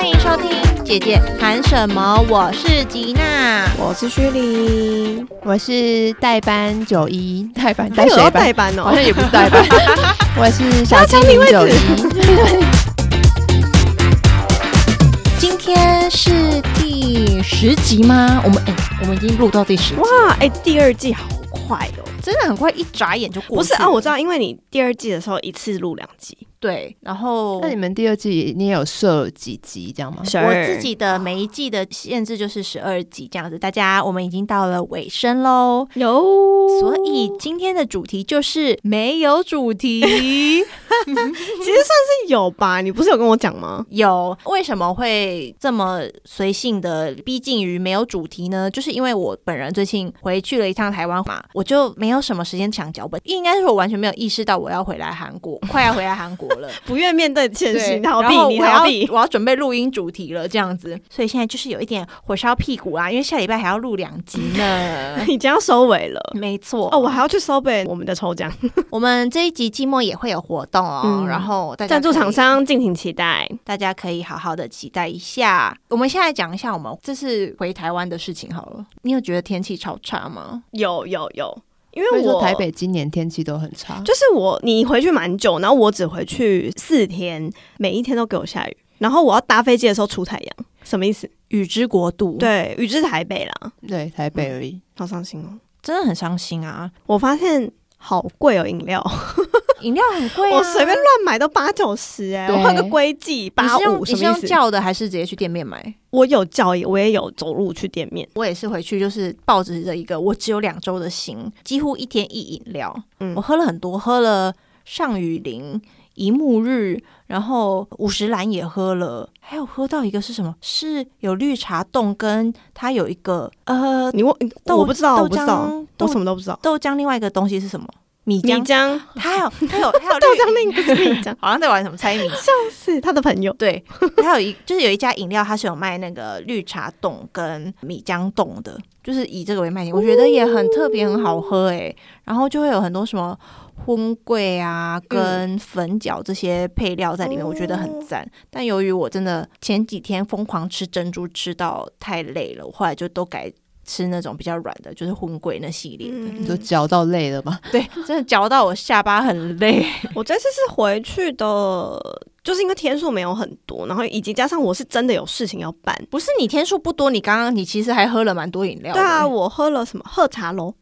欢迎收听《姐姐谈什么》，我是吉娜，我是徐玲，我是代班九一，代班代谁代班哦？好像也不是代班，我是小精灵九一。今天是第十集吗？我们哎，我们已经录到第十集，哇，哎，第二季好快哦，真的很快，一眨眼就过。不是啊，我知道，因为你第二季的时候一次录两集。对，然后那你们第二季你也有设几集这样吗？我自己的每一季的限制就是十二集这样子。大家，我们已经到了尾声喽，有，所以今天的主题就是没有主题，其实算是有吧？你不是有跟我讲吗？有，为什么会这么随性的逼近于没有主题呢？就是因为我本人最近回去了一趟台湾嘛，我就没有什么时间抢脚本，应该是我完全没有意识到我要回来韩国，快要回来韩国。了，不愿面对现实，逃避，你逃避。我要准备录音主题了，这样子，所以现在就是有一点火烧屁股啊，因为下礼拜还要录两集呢，已经要收尾了。没错，哦，我还要去收尾我们的抽奖。我们这一集季末也会有活动哦，然后赞助厂商敬请期待，大家可以好好的期待一下。我们现在讲一下我们这次回台湾的事情好了。你有觉得天气超差吗？有有有。因为我台北今年天气都很差，就是我你回去蛮久，然后我只回去四天，每一天都给我下雨，然后我要搭飞机的时候出太阳，什么意思？雨之国度，对，雨之台北啦，对，台北而已，好伤心哦，真的很伤心啊！我发现好贵哦，饮料。饮料很贵，我随便乱买都八九十哎，我换个规矩八五，你是用叫的还是直接去店面买？我有叫，我也有走路去店面。我也是回去就是抱着一个我只有两周的心，几乎一天一饮料。嗯，我喝了很多，喝了上雨林、一幕日，然后五十兰也喝了，还有喝到一个是什么？是有绿茶冻，跟它有一个呃，你问我不知道，我不知道，我什么都不知道。豆浆另外一个东西是什么？米浆，他有 他有他有豆浆另一个是米浆，好像在玩什么猜谜，笑死他的朋友。对，他有一就是有一家饮料，它是有卖那个绿茶冻跟米浆冻的，就是以这个为卖点，我觉得也很特别，很好喝哎。然后就会有很多什么荤桂啊跟粉饺这些配料在里面，我觉得很赞。但由于我真的前几天疯狂吃珍珠吃到太累了，我后来就都改。吃那种比较软的，就是荤桂那系列的，都嚼到累了吗？对，真的嚼到我下巴很累。我这次是回去的，就是因为天数没有很多，然后以及加上我是真的有事情要办。不是你天数不多，你刚刚你其实还喝了蛮多饮料。对啊，我喝了什么喝茶楼，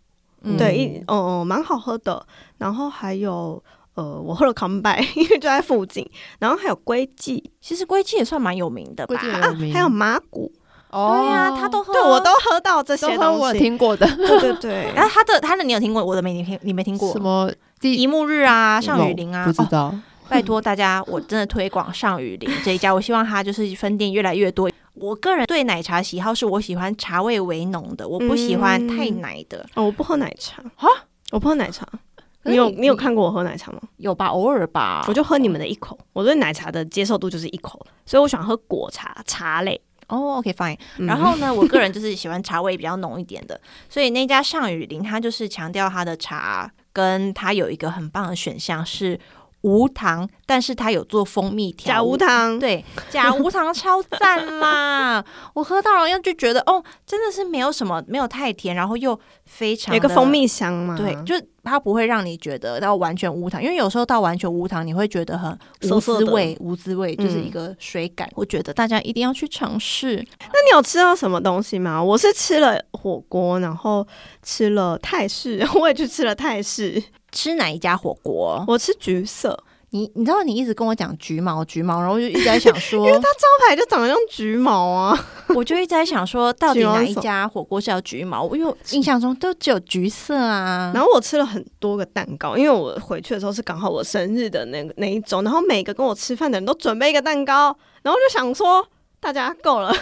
对，一哦蛮好喝的。然后还有呃，我喝了康拜，因为就在附近。然后还有龟记，其实龟记也算蛮有名的吧？啊，还有麻古。对呀，他都喝，对我都喝到这些东西，我听过的。对对对，然后他的他的你有听过，我的没你听，你没听过什么一幕日啊，上雨林啊，不知道。拜托大家，我真的推广上雨林这一家，我希望它就是分店越来越多。我个人对奶茶喜好是我喜欢茶味为浓的，我不喜欢太奶的。哦，我不喝奶茶啊，我不喝奶茶。你有你有看过我喝奶茶吗？有吧，偶尔吧。我就喝你们的一口，我对奶茶的接受度就是一口，所以我喜欢喝果茶茶类。哦，OK，fine。然后呢，我个人就是喜欢茶味比较浓一点的，所以那家上雨林它就是强调它的茶，跟它有一个很棒的选项是无糖，但是它有做蜂蜜调假无糖，对，假无糖超赞啦！我喝到了，又就觉得哦，真的是没有什么，没有太甜，然后又非常有个蜂蜜香嘛，对，就。它不会让你觉得到完全无糖，因为有时候到完全无糖，你会觉得很无滋味，无滋味就是一个水感。我觉得大家一定要去尝试。那你有吃到什么东西吗？我是吃了火锅，然后吃了泰式，我也去吃了泰式。吃哪一家火锅？我吃橘色。你你知道你一直跟我讲橘毛橘毛，然后我就一直在想说，因为它招牌就长得像橘毛啊，我就一直在想说，到底哪一家火锅是要橘毛？因 为我印象中都只有橘色啊。然后我吃了很多个蛋糕，因为我回去的时候是刚好我生日的那个那一周，然后每个跟我吃饭的人都准备一个蛋糕，然后就想说。大家够了，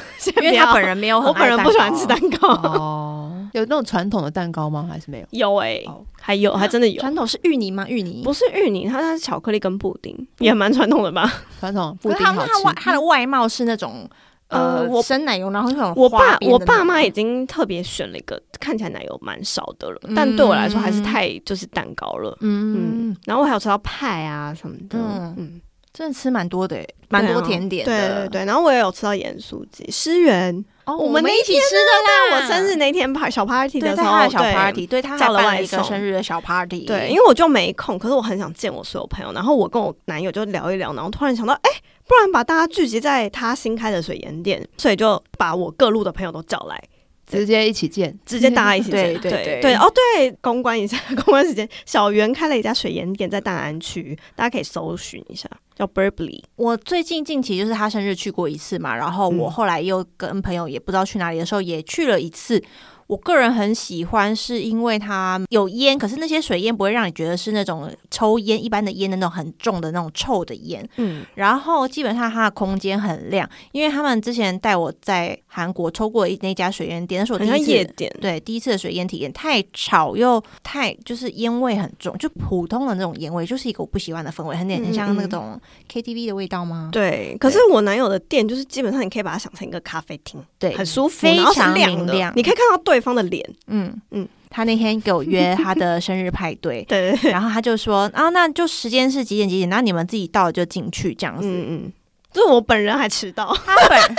因为他本人没有，我本人不喜欢吃蛋糕。哦，有那种传统的蛋糕吗？还是没有？有哎，还有，还真的有。传统是芋泥吗？芋泥不是芋泥，它它是巧克力跟布丁，也蛮传统的吧？传统布丁好吃。它它的外貌是那种呃，我生奶油，然后那种我爸我爸妈已经特别选了一个看起来奶油蛮少的了，但对我来说还是太就是蛋糕了。嗯嗯，然后我还有吃到派啊什么的。嗯。真的吃蛮多的欸，蛮多甜点对的。对对，然后我也有吃到盐酥鸡、诗源。哦，我们那一起吃的啦。我生日那天派小 party，的时候，小 party，对他还办了一个生日的小 party。对，因为我就没空，可是我很想见我所有朋友，然后我跟我男友就聊一聊，然后突然想到，哎、不然把大家聚集在他新开的水盐店，所以就把我各路的朋友都叫来，直接一起见，直接大家一起对见对对对哦，对，公关一下，公关时间，小袁开了一家水盐店在大安区，大家可以搜寻一下，叫 Burberry。我最近近期就是他生日去过一次嘛，然后我嗯后来又跟朋友也不知道去哪里的时候也去了一次。我个人很喜欢，是因为它有烟，可是那些水烟不会让你觉得是那种抽烟一般的烟的那种很重的那种臭的烟。嗯，然后基本上它的空间很亮，因为他们之前带我在韩国抽过一那家水烟店，那是我第一次。夜店。对，第一次的水烟体验太吵又太就是烟味很重，就普通的那种烟味，就是一个我不喜欢的氛围，很点很像那种 KTV 的味道吗？对，可是我男友的店就是基本上你可以把它想成一个咖啡厅，对，很舒服，非然后是常亮的明亮你可以看到对方的脸。嗯嗯嗯，他那天给我约他的生日派对，对 对对，然后他就说啊，那就时间是几点几点，那你们自己到了就进去这样子。嗯嗯，就是我本人还迟到，他本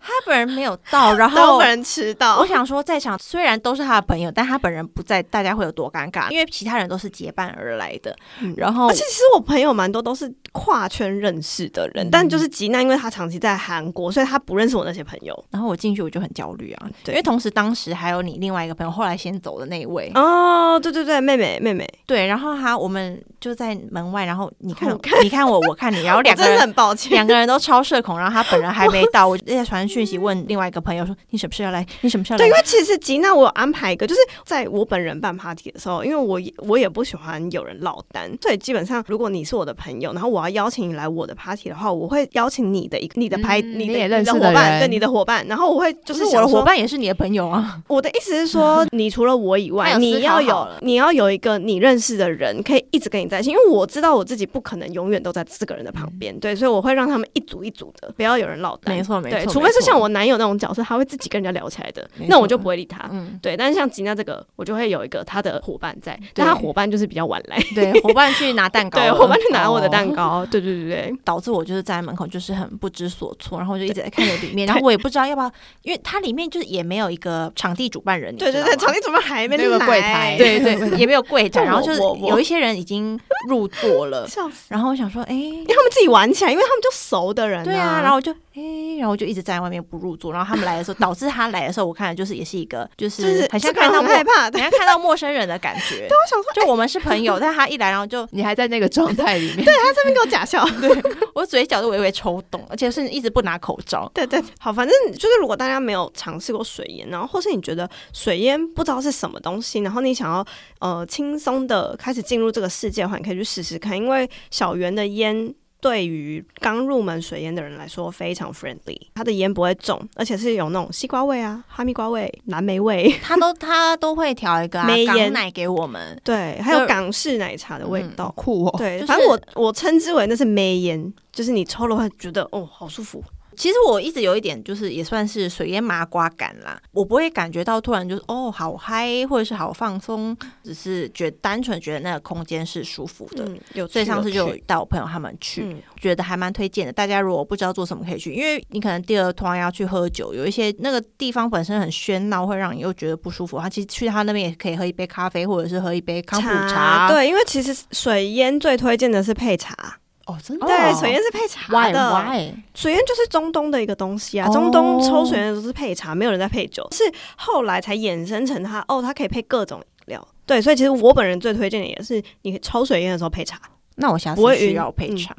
他本人没有到，然后但我本人迟到我。想说，在场虽然都是他的朋友，但他本人不在，大家会有多尴尬？因为其他人都是结伴而来的。嗯然后而且其实我朋友蛮多都是跨圈认识的人，但就是吉娜，因为他长期在韩国，所以他不认识我那些朋友。然后我进去我就很焦虑啊，对因为同时当时还有你另外一个朋友后来先走的那一位，哦，对对对，妹妹妹妹，对，然后他我们就在门外，然后你看看你看我，我看你，然后两个人很抱歉。两个人都超社恐，然后他本人还没到，我就在传讯息问另外一个朋友说：“你什么时候要来？你什么时候来对，因为其实吉娜我有安排一个，就是在我本人办 party 的时候，因为我也 我也不喜欢有人落单，所以基本上如果你是我的朋友，然后我要邀请你来我的 party 的话，我会邀请你的一个你的拍、嗯你的你的伙伴，对你的伙伴，然后我会就就是是我的伙伴也是你的朋友啊。我的意思是说，你除了我以外，你要有你要有一个你认识的人，可以一直跟你在一起。因为我知道我自己不可能永远都在这个人的旁边，对，所以我会让他们一组一组的，不要有人落单。没错没对，错除非是没错。像我男友那种角色，他会自己跟人家聊起来的，那我就不会理他。嗯，对，但是像吉娜这个，我就会有一个他的伙伴在，对。但他伙伴就是比较晚来，对，伙伴去拿蛋糕，对，伙伴去拿我的蛋哦。糕，对对对对，导致我就是在门口就是很不知所措，然后我就一直在看着里面，然后我也不知道要不要，因为它里面就是也没有一个场地主办人，你对对对，场地主办还没没有个柜台。对对，也没有柜台，然后就是有一些人已经入座了，笑死，然后我想说，哎、因为他们自己玩起来，因为他们就熟的人、对啊，然后我就哎、然后就一直在外面不入座，然后他们来的时候，导致他来的时候，我看的就是也是一个就就是是很像看到害怕，对，很像看到陌生人的感觉。对，我想说，就我们是朋友，但他一来，然后就 你还在那个状态里面，对他这边给我假笑。对我嘴角都微微抽动，而且是一直不拿口罩。对对，好，反正就是如果大家没有尝试过水烟，然后或是你觉得水烟不知道是什么东西，然后你想要呃轻松的开始进入这个世界的话，你可以去试试看，因为小圆的烟。对于刚入门水烟的人来说非常 friendly，它的烟不会重，而且是有那种西瓜味啊、哈密瓜味、蓝莓味，它都它都会调一个、啊、梅烟港奶给我们，对，还有港式奶茶的味道。酷哦。对，就是反正我我称之为那是梅烟，就是你抽了会觉得哦好舒服。其实我一直有一点，就是也算是水烟麻瓜感啦。我不会感觉到突然就是哦好嗨，或者是好放松，只是觉得单纯觉得那个空间是舒服的。嗯，有趣，所以上次就有带我朋友他们去，嗯觉得还蛮推荐的。大家如果不知道做什么可以去，因为你可能第二团要去喝酒，有一些那个地方本身很喧闹，会让你又觉得不舒服。他其实去他那边也可以喝一杯咖啡，或者是喝一杯康普茶。对，因为其实水烟最推荐的是配茶，哦，真的对，哦水烟是配茶的。why？水烟就是中东的一个东西啊，哦中东抽水烟都是配茶，没有人在配酒，是后来才衍生成它哦，它可以配各种饮料。对，所以其实我本人最推荐的也是你抽水烟的时候配茶，那我下次需要配嗯茶。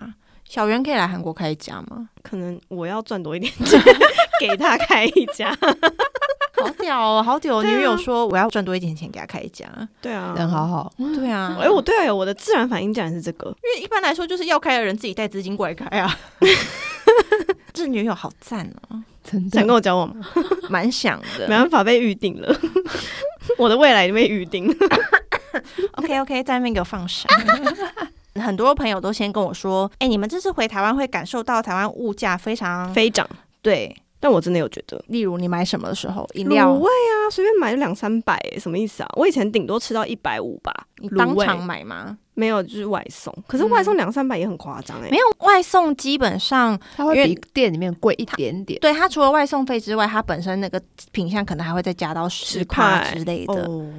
小袁可以来韩国开一家吗？可能我要赚多一点钱 给他开一家。好屌哦，好屌！对啊女友说我要赚多一点钱给他开一家。对啊，人好好，对啊，哎、我对啊，我的自然反应竟然是这个，因为一般来说就是要开的人自己带资金过来开啊。这女友好赞哦，真的想跟我交往吗？蛮想的。没办法，被预定了，我的未来已经被预定了。OK OK，在那边给我放闪。很多朋友都先跟我说，哎、你们这次回台湾会感受到台湾物价非常飞涨，对。但我真的有觉得例如你买什么的时候，饮卤料味啊，随便买就两三百，什么意思啊？我以前顶多吃到一百五吧，你当场买吗？没有就是外送，可是外送两三百也很夸张哎。没有外送，基本上它会比店里面贵一点点。对它除了外送费之外，它本身那个品相可能还会再加到十块之类的。哦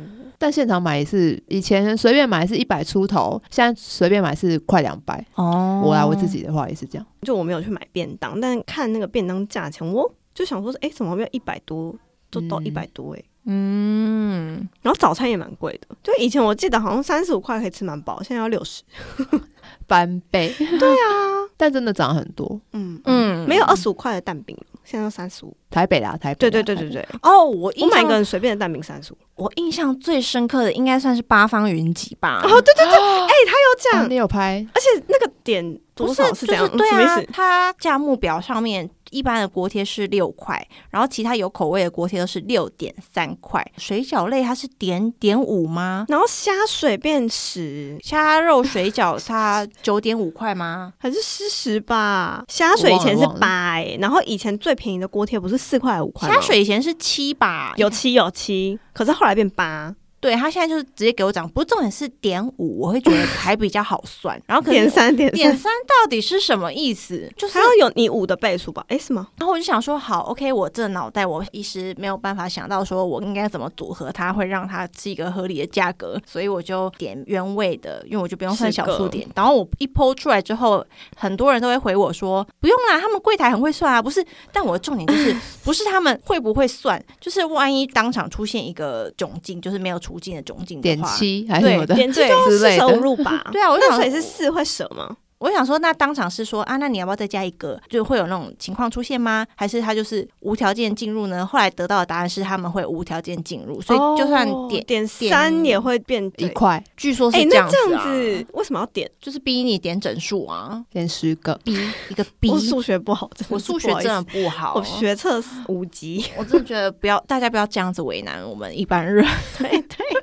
但现场买也是以前随便买是一百出头，现在随便买是快两百。哦，我来，我自己的话也是这样。就我没有去买便当，但看那个便当价钱，我就想说，哎、怎么没有一百多，就到嗯一百多哎、嗯，然后早餐也蛮贵的，就以前我记得好像三十五块可以吃蛮饱，现在要六十。翻倍，对啊，但真的涨很多。嗯嗯没有二十五块的蛋饼了，现在都三十五。台北啦，台北对。对对对对，哦，我我印象买一个人随便的蛋饼三十五。我印象最深刻的应该算是八方云集吧。哦，对对对，哎、他有。讲哦，你有拍？而且那个点多不少是这样？就是对啊嗯什么意思，？它价目表上面一般的锅贴是六块，然后其他有口味的锅贴都是六点三块。水饺类它是点点五吗？然后虾水变十虾肉水饺它九点五块吗？还是四十吧？虾水以前是八哎、然后以前最便宜的锅贴不是四块五块吗虾水以前是七吧？有七有七，可是后来变八，对，他现在就是直接给我讲，不是重点是点五，我会觉得 还比较好算。然后可能点三点点三，到底是什么意思？就是还要有你五的倍数吧？哎、什么？然后我就想说，好，OK，我这脑袋我一时没有办法想到说我应该怎么组合它，会让它是一个合理的价格，所以我就点原味的，因为我就不用算小数点。然后我一剖出来之后，很多人都会回我说，不用啦，他们柜台很会算啊，不是。但我的重点就是，不是他们会不会算，就是万一当场出现一个窘境，就是没有除尽的窘境的点话，七还是什么的？点七对就四舍之类的五入吧？对啊我就想那所以是四会舍吗？我想说，那当场是说啊，那你要不要再加一个？就会有那种情况出现吗？还是他就是无条件进入呢？后来得到的答案是他们会无条件进入，所以就算点，哦点三也会变一。块据说是哎、这样子、那这啊样子为什么要点？就是逼你点整数啊，点十个，逼一个逼。我数学不好，我数学真的不好，我学测五级。我真的觉得不要大家不要这样子为难我们一般人。对 对，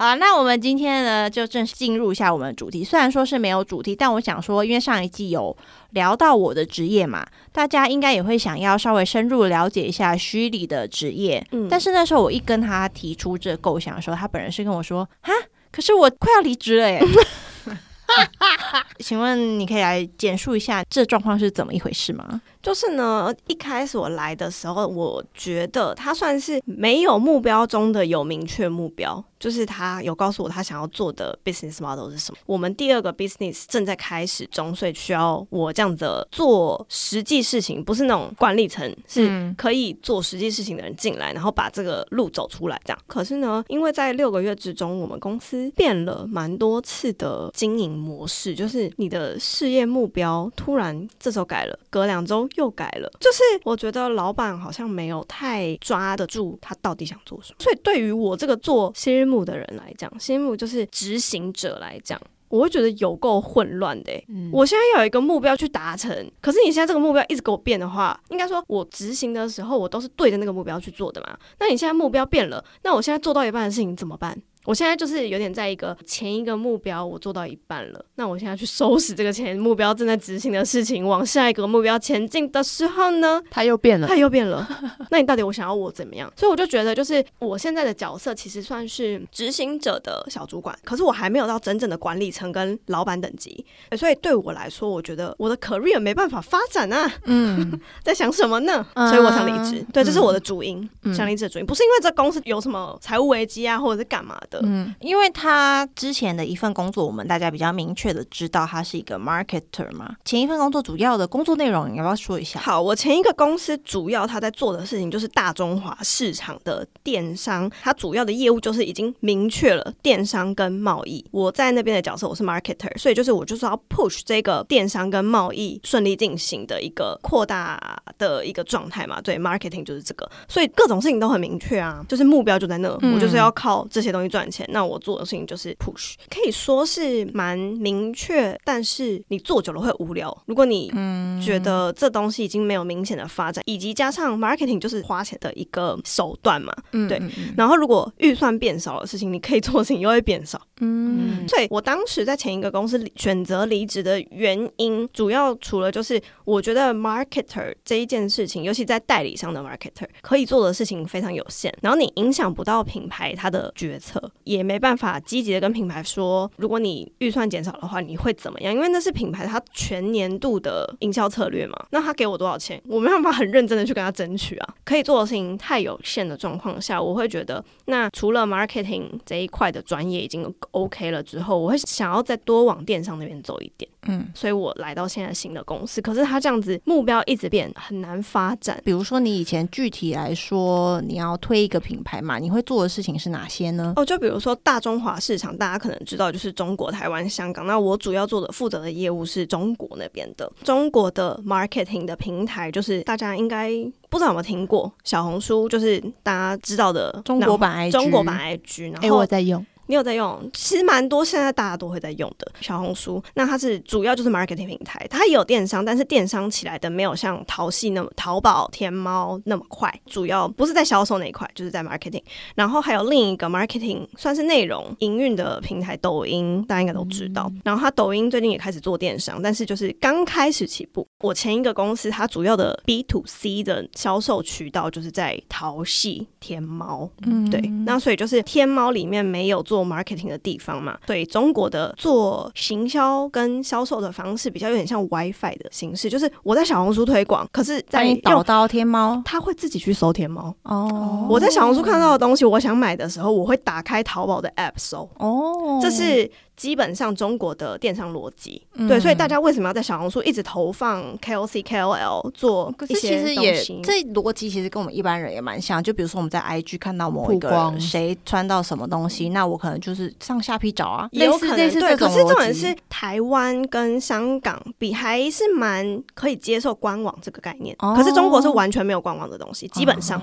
好，那我们今天呢就正式进入一下我们的主题。虽然说是没有主题，但我想说，因为上一季有聊到我的职业嘛，大家应该也会想要稍微深入了解一下虚拟的职业。嗯但是那时候我一跟他提出这个构想的时候，他本人是跟我说：“哈，可是我快要离职了耶。”请问你可以来简述一下这状况是怎么一回事吗？就是呢，一开始我来的时候，我觉得他算是没有目标中的有明确目标，就是他有告诉我他想要做的 business model 是什么。我们第二个 business 正在开始中，所以需要我这样的做实际事情，不是那种管理层，是嗯可以做实际事情的人进来，然后把这个路走出来。这样，可是呢，因为在六个月之中，我们公司变了蛮多次的经营模式，就是你的事业目标突然这时候改了，隔两周又改了，就是我觉得老板好像没有太抓得住他到底想做什么。所以对于我这个做新日木的人来讲，新日木就是执行者来讲。我会觉得有够混乱的、欸，嗯我现在有一个目标去达成，可是你现在这个目标一直给我变的话，应该说我执行的时候我都是对着那个目标去做的嘛。那你现在目标变了，那我现在做到一半的事情怎么办？我现在就是有点在一个前一个目标我做到一半了，那我现在去收拾这个前目标正在执行的事情，往下一个目标前进的时候呢，它又变了它。又变了。那你到底我想要我怎么样？所以我就觉得，就是我现在的角色其实算是执行者的小主管，可是我还没有到真正的管理层跟老板等级。所以对我来说，我觉得我的 career 没办法发展啊，嗯，在想什么呢？嗯所以我想离职。对，这是我的主因，嗯想离职的主因，不是因为这公司有什么财务危机啊，或者是干嘛的。嗯，因为他之前的一份工作，我们大家比较明确的知道他是一个 marketer 嘛。前一份工作主要的工作内容，你要不要说一下？好，我前一个公司主要他在做的事情就是大中华市场的电商，他主要的业务就是已经明确了电商跟贸易。我在那边的角色我是 marketer，所以就是我就是要 push 这个电商跟贸易顺利进行的一个扩大的一个状态嘛。对，marketing 就是这个，所以各种事情都很明确啊，就是目标就在那，嗯我就是要靠这些东西赚钱。那我做的事情就是 push，可以说是蛮明确，但是你做久了会无聊。如果你觉得这东西已经没有明显的发展，以及加上 marketing 就是花钱的一个手段嘛。嗯对然后如果预算变少的事情，你可以做的事情又会变少。嗯所以我当时在前一个公司里选择离职的原因，主要除了就是我觉得 marketer 这一件事情，尤其在代理商的 marketer 可以做的事情非常有限，然后你影响不到品牌它的决策。的也没办法积极的跟品牌说，如果你预算减少的话，你会怎么样？因为那是品牌它全年度的营销策略嘛。那他给我多少钱，我没办法很认真的去跟他争取啊。可以做的事情太有限的状况下，我会觉得，那除了 marketing 这一块的专业已经 OK 了之后，我会想要再多往电商那边走一点。嗯，所以我来到现在新的公司，可是他这样子目标一直变，很难发展。比如说你以前具体来说，你要推一个品牌嘛，你会做的事情是哪些呢？哦，就比如说大中华市场，大家可能知道就是中国、台湾、香港。那我主要做的负责的业务是中国那边的，中国的 marketing 的平台，就是大家应该不知道有没有听过小红书，就是大家知道的中国版 IG，中国版 IG。然哎，后我在用，你有在用？其实蛮多，现在大家都会在用的小红书。那它是主要就是 marketing 平台，它也有电商，但是电商起来的没有像淘系那么淘宝、天猫那么快。主要不是在销售那一块，就是在 marketing。然后还有另一个 marketing 算是内容营运的平台，抖音大家应该都知道。然后它抖音最近也开始做电商，但是就是刚开始起步。我前一个公司它主要的 B to C 的销售渠道就是在淘系、天猫。嗯对，那所以就是天猫里面没有做 marketing 的地方嘛，对中国的做行销跟销售的方式比较有点像 WiFi 的形式，就是我在小红书推广，可是在你导到天猫他会自己去搜天猫。哦，我在小红书看到的东西，我想买的时候，我会打开淘宝的 app 搜，哦，这是基本上中国的电商逻辑。嗯。对，所以大家为什么要在小红书一直投放 KOC、KOL 做可是其实也？这逻辑其实跟我们一般人也蛮像，就比如说我们在 IG 看到某一个人谁穿到什么东西，那我可能就是上下批找啊，也有可能对，类似这种可是重点逻辑。是台湾跟香港比还是蛮可以接受官网这个概念，哦。可是中国是完全没有官网的东西，基本上、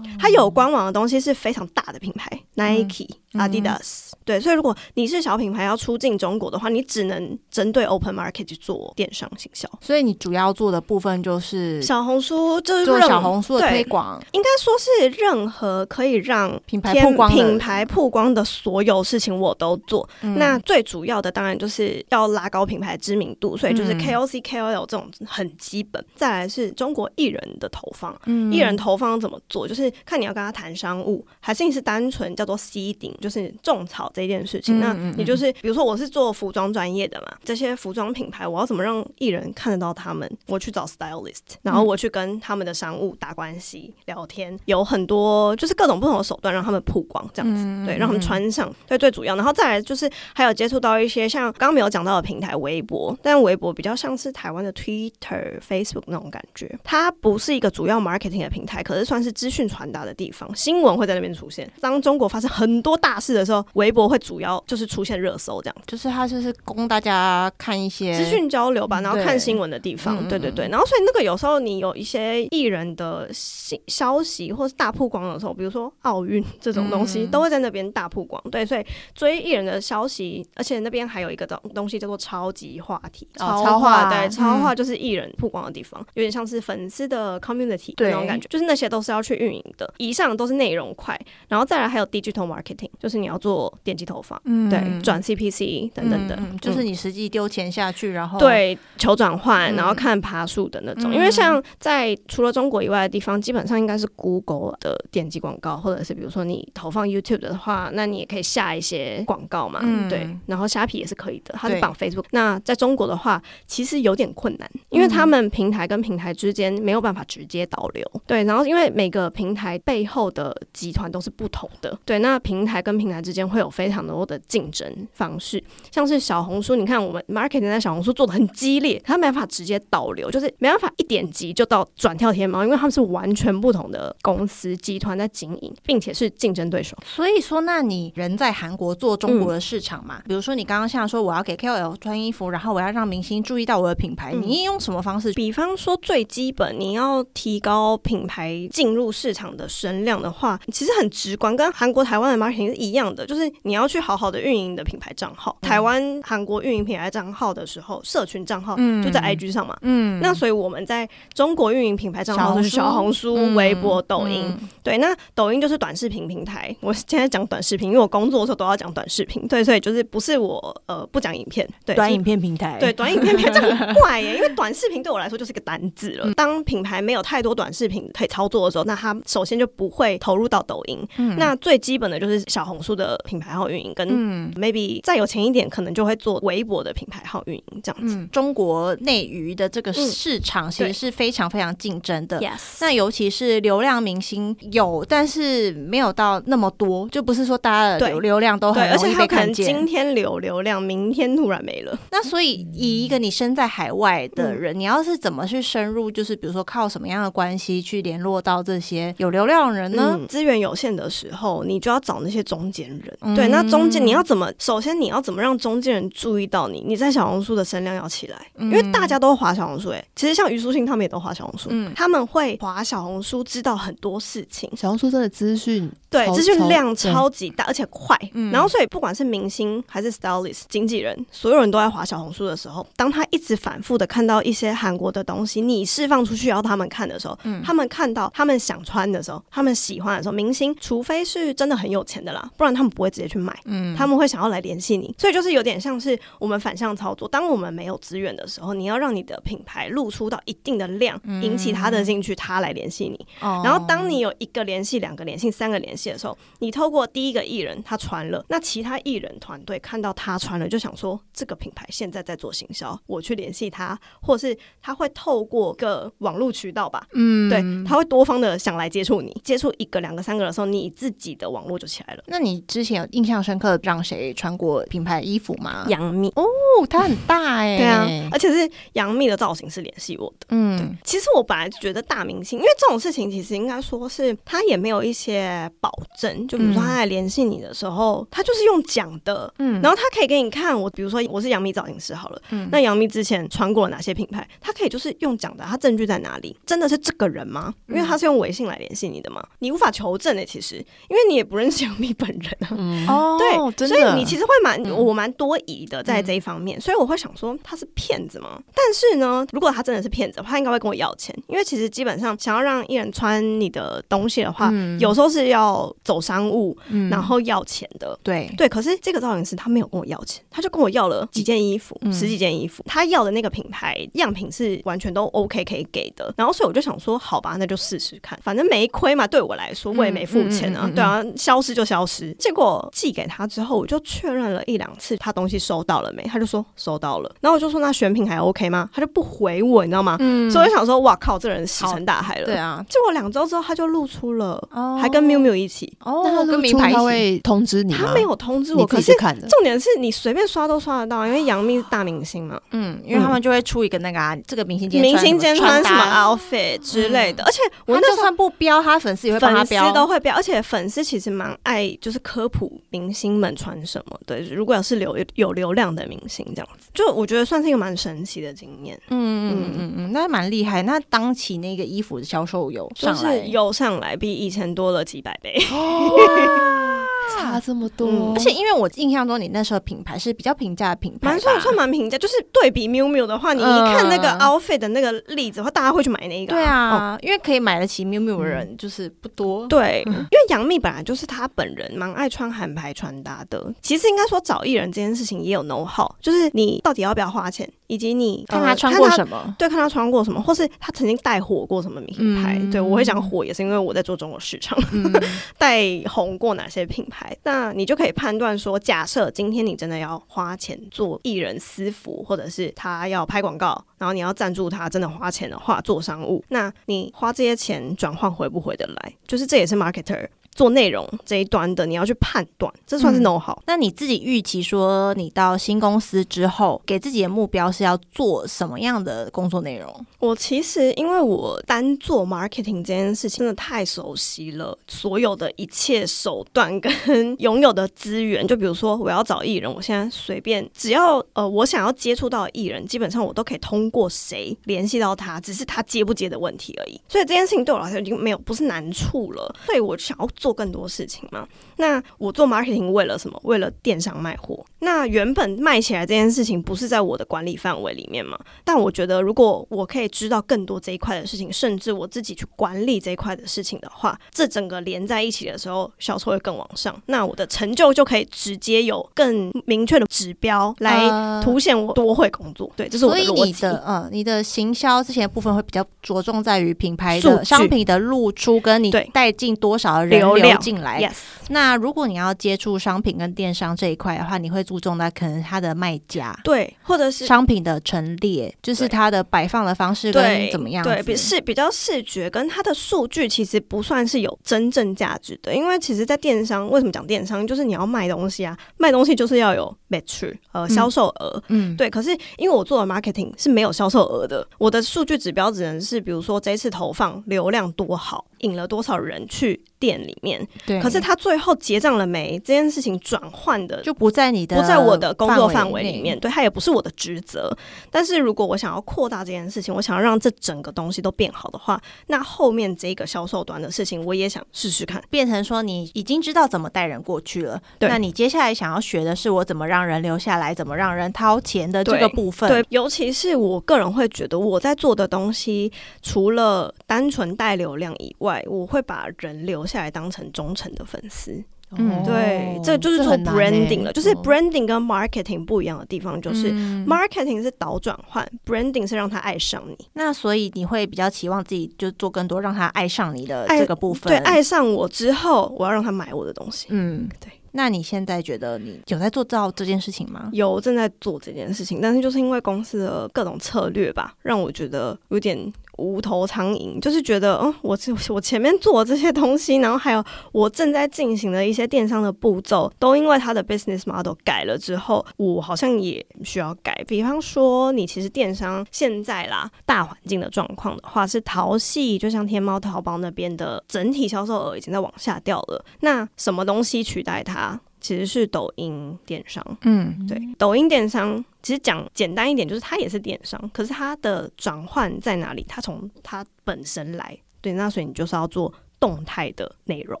它有官网的东西是非常大的品牌，Nike、Adidas，对，所以如果你是小品牌要出境中国的话，你只能针对 Open Market 去做电商行销。所以你主要做的部分就是小红书就是做任小红书的对推广，应该说是任何可以让品牌曝光品牌曝光的所有事情我都做。嗯。那最主要的当然就是要拉高品牌知名度，所以就是嗯。KOC、KOL 这种很基本。再来是中国艺人的投放，嗯。艺人投放怎么做，就是看你要跟他谈商务，还是你是单纯叫做 seeding，就是种草这件事情。嗯那嗯你就是比如说我是做服装专业的嘛，这些服装品牌我要怎么让艺人看得到他们？我去找 stylist，然后我去跟他们的商务打关系、聊天，有很多就是各种不同的手段让他们曝光，这样子。嗯对，让他们穿上，对，最主要。然后再来就是还有接触到一些像刚刚没有讲到的平台，微博，但微博比较像是台湾的 Twitter、Facebook 那种感觉，它不是一个主要 marketing 的平台，可是算是资讯传达的地方，新闻会在那边出现。当中国发生很多大事的时候，微博会主要就是出现热搜这样。就是它就是供大家看一些资讯交流吧，然后看新闻的地方，嗯对对对，然后所以那个有时候你有一些艺人的信消息或是大曝光的时候，比如说奥运这种东西，嗯都会在那边大曝光。对，所以追艺人的消息，而且那边还有一个东东西叫做超级话题，哦超超话对，嗯超话就是艺人曝光的地方，有点像是粉丝的 community 对那种感觉，就是那些都是要去运营的。以上都是内容块，然后再来还有 digital marketing，就是你要做点击投放，嗯对，转 CPC 等等等嗯，嗯就是你实际丢钱下去，然后对，求转换，嗯然后看爬树的那种。嗯因为像在除了中国以外的地方，基本上应该是 Google 的点击广告，或者是比如说你投放 YouTube 的话，那你也可以下一些广告嘛，嗯对。然后虾皮也是可以的，它是绑 Facebook。那在中国的话，其实有点困难，因为他们平台跟平台之间没有办法直接导流，对。然后因为每个平台背后的集团都是不同的，对。那平台跟平台之间会有非常多的竞争方式，像是小红书，你看我们 marketing 在小红书做的很激烈，它没办法直接导流，就是没办法一点击就到转跳天猫，因为他们是完全不同的公司集团在经营，并且是竞争对手。所以说，那你人在韩国做中国的市场嘛？比如说你刚刚像说我要给 KOL 穿衣服，然后我要让明星注意到我的品牌，嗯你用什么方式？比方说最基本，你要提高品牌进入市场的声量的话，其实很直观，跟韩国、台湾的 marketing 是一样的，就是你要去好好的运营你的品牌账号。台湾、韩国运营品牌账号的时候，社群账号嗯就在 IG 上嘛。嗯那所以我们在中国运营品牌账号就是小红书、嗯微博、抖音。嗯对，那抖音就是短视频平台。我现在讲短视频，因为我工作的时候都要讲短视频。对，所以就是不是我呃不讲影片，对，短影片平台，对，短影片片这很怪耶，因为短视频对我来说就是个单字了。当品牌没有太多短视频可以操作的时候，那它首首先就不会投入到抖音。嗯那最基本的就是小红书的品牌号运营，跟嗯 maybe 再有钱一点，可能就会做微博的品牌号运营这样子。嗯，中国内娱的这个嗯市场其实是非常非常竞争的。Yes，那尤其是流量明星有，但是没有到那么多，就不是说大家的流流量都，很容易而且它有可被看见能今。天流流量，明天突然没了。那所以以一个你身在海外的嗯人，你要是怎么去深入，就是比如说靠什么样的关系去联络到这些有流量人呢？嗯，资源有限的时候，你就要找那些中间人。嗯对，那中间你要怎么？首先你要怎么让中间人注意到你？你在小红书的声量要起来，因为大家都划小红书、欸。其实像虞书欣他们也都划小红书，嗯他们会划小红书，知道很多事情。小红书真的资讯对，超资讯量超超级大，而且快。嗯然后，所以不管是明星还是 stylist、经纪人，所有人都在划小红书的时候，当他一直反复的看到一些韩国的东西，你释放出去要他们看的时候，嗯他们看到他们想穿的时候，他们喜欢的时候，明星除非是真的很有钱的啦，不然他们不会直接去买。嗯他们会想要来联系你，所以就是有点像是我们反向操作。当我们没有资源的时候，你要让你的品牌露出到一定的量，引起他的兴趣，他来联系你。哦然后当你有一个联系、两个联系、三个联系的时候，你透过第一个艺人他穿了，那其他艺人团队看到他穿了，就想说这个品牌现在在做行销，我去联系他，或是他会透过个网络渠道吧，嗯对，他会多方的想来接触你，接触一个、两个、三个的时候，你自己的网络就起来了。那你之前有印象深刻让谁穿过品牌衣服吗？杨幂，哦，她很大哎、对啊，而且是杨幂的造型是联系我的。嗯，其实我本来就觉得大明星，因为这种事情其实应该说是他也没有一些保证，就比如说嗯他来联系你的时候，他就是用讲的，嗯然后他可以给你看我，比如说我是杨幂造型师好了，嗯那杨幂之前穿过了哪些品牌，他可以就是用讲的，他证据在哪里？真的是这个人吗？因为他是用微信来联系你的嘛，你无法求证的、其实因为你也不认识杨幂本人啊。嗯，哦，对，所以你其实会蛮，嗯我蛮多疑的在这一方面，所以我会想说他是骗子吗？但是呢，如果他真的是骗子，他应该会跟我要钱，因为其实基本上想要让艺人穿你的东西的话，嗯有时候是要走商务，嗯然后要钱的。对对，可是这个造型师他没有跟我要钱，他就跟我要了几件衣服，嗯十几件衣服，他要的那个品牌样品是完全都 OK 可以给的。然后所以我就想说，好吧，那就试试看，反正没亏嘛，对我来说我也没付钱啊，对啊，消失就消失。结果寄给他之后，我就确认了一两次他东西收到了没，他就说收到了。然后我就说那选品还 OK 吗？他就不回我，你知道吗？嗯所以我想说，哇靠，这人石沉大海了。对。啊，结果两周之后他就露出了，哦还跟喵喵一起。哦，跟名牌一起会通知你吗？他没有通知我，可是。重点是你随便刷都刷得到，因为杨幂是大明星嘛，嗯，因为他们就会出一个那个啊，这个明星今天明星间穿什么 outfit 之类的，而且我。就算不标，他粉丝也会帮他粉丝标，都会标，而且粉丝其实蛮爱，就是科普明星们穿什么。对，如果要是流有流量的明星这样子，就我觉得算是一个蛮神奇的经验，嗯嗯嗯嗯，那蛮厉害。那当起那个衣服的销售有就上来是有上来，比以前多了几百倍。Oh. 差这么多，嗯而且因为我印象中你那时候品牌是比较平价的品牌，蛮算算蛮平价，就是对比 miu miu 的话，你一看那个嗯 outfit 的那个例子的话，大家会去买那一个、对哦啊，因为可以买得起 miu miu 的人就是不多。对，因为杨幂本来就是她本人蛮爱穿韩牌穿搭的。其实应该说找艺人这件事情也有 know how，就是你到底要不要花钱，以及你看她穿过什么。么，对，看她穿过什么，或是她曾经带火过什么名牌。嗯对我会讲火，也是因为我在做中国市场，嗯 带红过哪些品牌。那你就可以判断说，假设今天你真的要花钱做艺人私服，或者是他要拍广告，然后你要赞助他，真的花钱的话做商务，那你花这些钱转换回不回得来？就是这也是 marketer 做内容这一端的，你要去判断，这算是嗯 know how。那你自己预期说，你到新公司之后，给自己的目标是要做什么样的工作内容？我其实因为我单做 marketing 这件事情真的太熟悉了，所有的一切手段跟拥有的资源，就比如说我要找艺人，我现在随便只要呃我想要接触到的艺人，基本上我都可以通过谁联系到他，只是他接不接的问题而已。所以这件事情对我来说已经没有不是难处了，所以我就想要做更多事情嘛。那我做 marketing 为了什么？为了电商卖货。那原本卖起来这件事情不是在我的管理范围里面嘛？但我觉得如果我可以知道更多这一块的事情，甚至我自己去管理这一块的事情的话，这整个连在一起的时候，销售会更往上。那我的成就就可以直接有更明确的指标来呃凸显我多会工作。对，这是我的逻辑。你的呃，你的行销之前的部分会比较着重在于品牌的商品的露出，跟你对带进多少人流进来。Yes，那如果你要接触商品跟电商这一块的话，你会注重在可能它的卖家、对，或者是商品的陈列，就是它的摆放的方式跟对怎么样子。对，比视比较视觉跟它的数据其实不算是有真正价值的，因为其实，在电商为什么讲电商，就是你要卖东西啊，卖东西就是要有 metric 呃销售额。嗯，对，可是因为我做的 marketing 是没有销售额的，我的数据指标只能是，比如说这一次投放流量多好，引了多少人去店里面。对。可是他最后结账了没？这件事情转换的就不在你的不在我的工作范围里面，对，它也不是我的职责。但是如果我想要扩大这件事情，我想要让这整个东西都变好的话，那后面这个销售端的事情，我也想试试看。变成说你已经知道怎么带人过去了，对那你接下来想要学的是我怎么让人留下来，怎么让人掏钱的这个部分。对，尤其是我个人会觉得，我在做的东西，除了单纯带流量以外，我会把人留下来当成忠诚的粉丝。嗯对，这就是做 branding 了。就是嗯 branding 跟 marketing 不一样的地方，就是、嗯 marketing 是导转换，branding 是让他爱上你。那所以你会比较期望自己就做更多让他爱上你的这个部分。对，爱上我之后，我要让他买我的东西。嗯，对。那你现在觉得你有在做到这件事情吗？有正在做这件事情，但是就是因为公司的各种策略吧，让我觉得有点无头苍蝇，就是觉得，嗯，我这我前面做这些东西，然后还有我正在进行的一些电商的步骤，都因为它的 business model 改了之后，我好像也需要改。比方说，你其实电商现在啦，大环境的状况的话，是淘系，就像天猫、淘宝那边的整体销售额已经在往下掉了。那什么东西取代它？其实是抖音电商。嗯，对，抖音电商其实讲简单一点，就是它也是电商，可是它的转换在哪里？它从它本身来，对，那所以你就是要做动态的内容、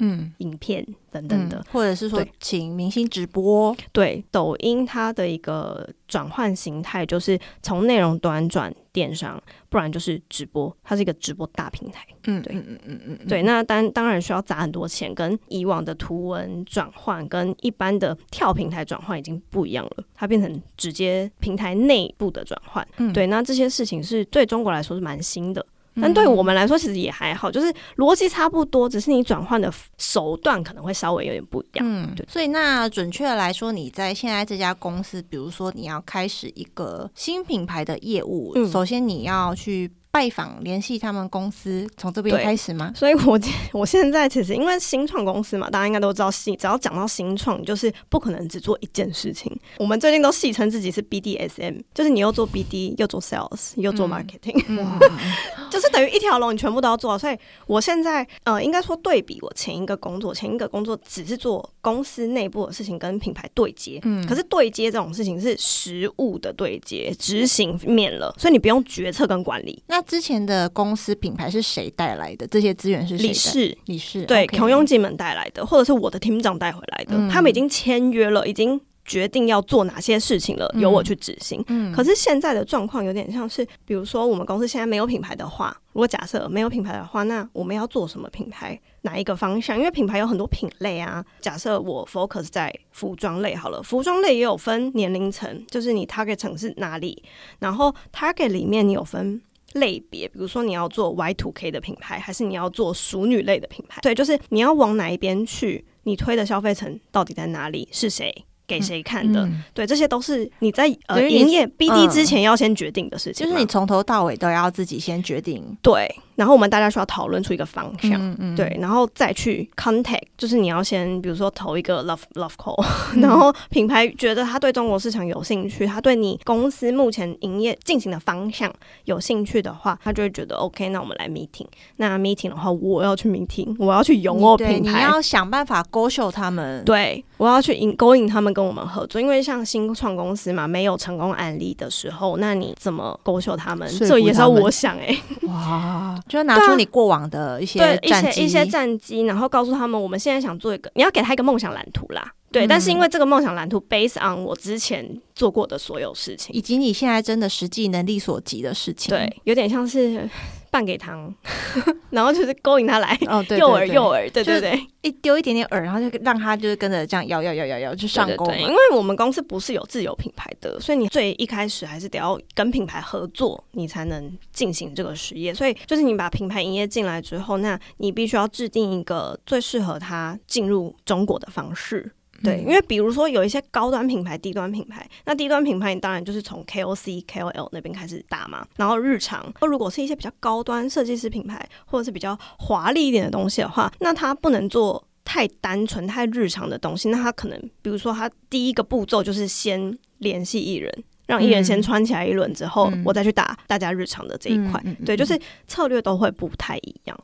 嗯影片等等的。嗯或者是说请明星直播，对，抖音它的一个转换形态就是从内容端转电商，不然就是直播，它是一个直播大平台。嗯，对嗯嗯嗯嗯，对，那当当然需要砸很多钱，跟以往的图文转换跟一般的跳平台转换已经不一样了，它变成直接平台内部的转换。嗯对，那这些事情是对中国来说是蛮新的。但对我们来说，其实也还好，就是逻辑差不多，只是你转换的手段可能会稍微有点不一样。嗯，对。所以那准确的来说，你在现在这家公司，比如说你要开始一个新品牌的业务，嗯。首先你要去拜访、联系他们公司，从这边开始吗？所以我 我现在其实因为新创公司嘛，大家应该都知道新，只要讲到新创，就是不可能只做一件事情。我们最近都戏称自己是 BDSM，就是你又做 BD，又做 sales，又做嗯 marketing，、嗯，就是等于一条龙，你全部都要做。所以我现在呃，应该说对比我前一个工作，前一个工作只是做公司内部的事情跟品牌对接，嗯可是对接这种事情是实物的对接，执行面了，所以你不用决策跟管理。那之前的公司品牌是谁带来的？这些资源是？理事理事对穷佣记们带来的，或者是我的 team 长带回来的，嗯他们已经签约了，已经决定要做哪些事情了，嗯由我去执行。嗯可是现在的状况有点像是，比如说我们公司现在没有品牌的话，如果假设没有品牌的话，那我们要做什么品牌？哪一个方向？因为品牌有很多品类啊。假设我 focus 在服装类好了，服装类也有分年龄层，就是你 target 层是哪里，然后 target 里面你有分。类别，比如说你要做 Y two K 的品牌，还是你要做熟女类的品牌？对，就是你要往哪一边去，你推的消费层到底在哪里，是谁给谁看的？嗯对，这些都是你在呃营业 BD 嗯之前要先决定的事情嘛。就是你从头到尾都要自己先决定对，然后我们大家需要讨论出一个方向。嗯嗯对，然后再去 contact，就是你要先，比如说投一个 love love call，、嗯 然后品牌觉得他对中国市场有兴趣，他对你公司目前营业进行的方向有兴趣的话，他就会觉得 OK，那我们来 meeting。那 meeting 的话，我要去 meeting，我要去拥我品牌，要想办法勾秀他们。对，我要去引勾引他们跟我们合作，因为像新创公司嘛，没有成功案例的时候，那你怎么勾秀他们？这也是要我想哎、哇，就拿出你过往的一些对一些一些战绩，然后告诉他们我们现在想做一个，你要给他一个梦想蓝图啦。对，嗯但是因为这个梦想蓝图 based on 我之前做过的所有事情，以及你现在真的实际能力所及的事情。对，有点像是半给糖，然后就是勾引他来哦，对，诱饵诱饵，对对对，一丢一点点饵，然后就让他就是跟着这样摇摇摇摇摇就上钩因为我们公司不是有自有品牌的，所以你最一开始还是得要跟品牌合作，你才能进行这个实业。所以就是你把品牌营业进来之后，那你必须要制定一个最适合他进入中国的方式。对，因为比如说有一些高端品牌、低端品牌，那低端品牌你当然就是从 KOC、KOL 那边开始打嘛，然后日常，如果是一些比较高端设计师品牌或者是比较华丽一点的东西的话，那它不能做太单纯、太日常的东西，那它可能比如说它第一个步骤就是先联系艺人。让艺人先嗯穿起来一轮之后，嗯我再去打大家日常的这一块。嗯嗯嗯对，就嗯是策略都会不太一样。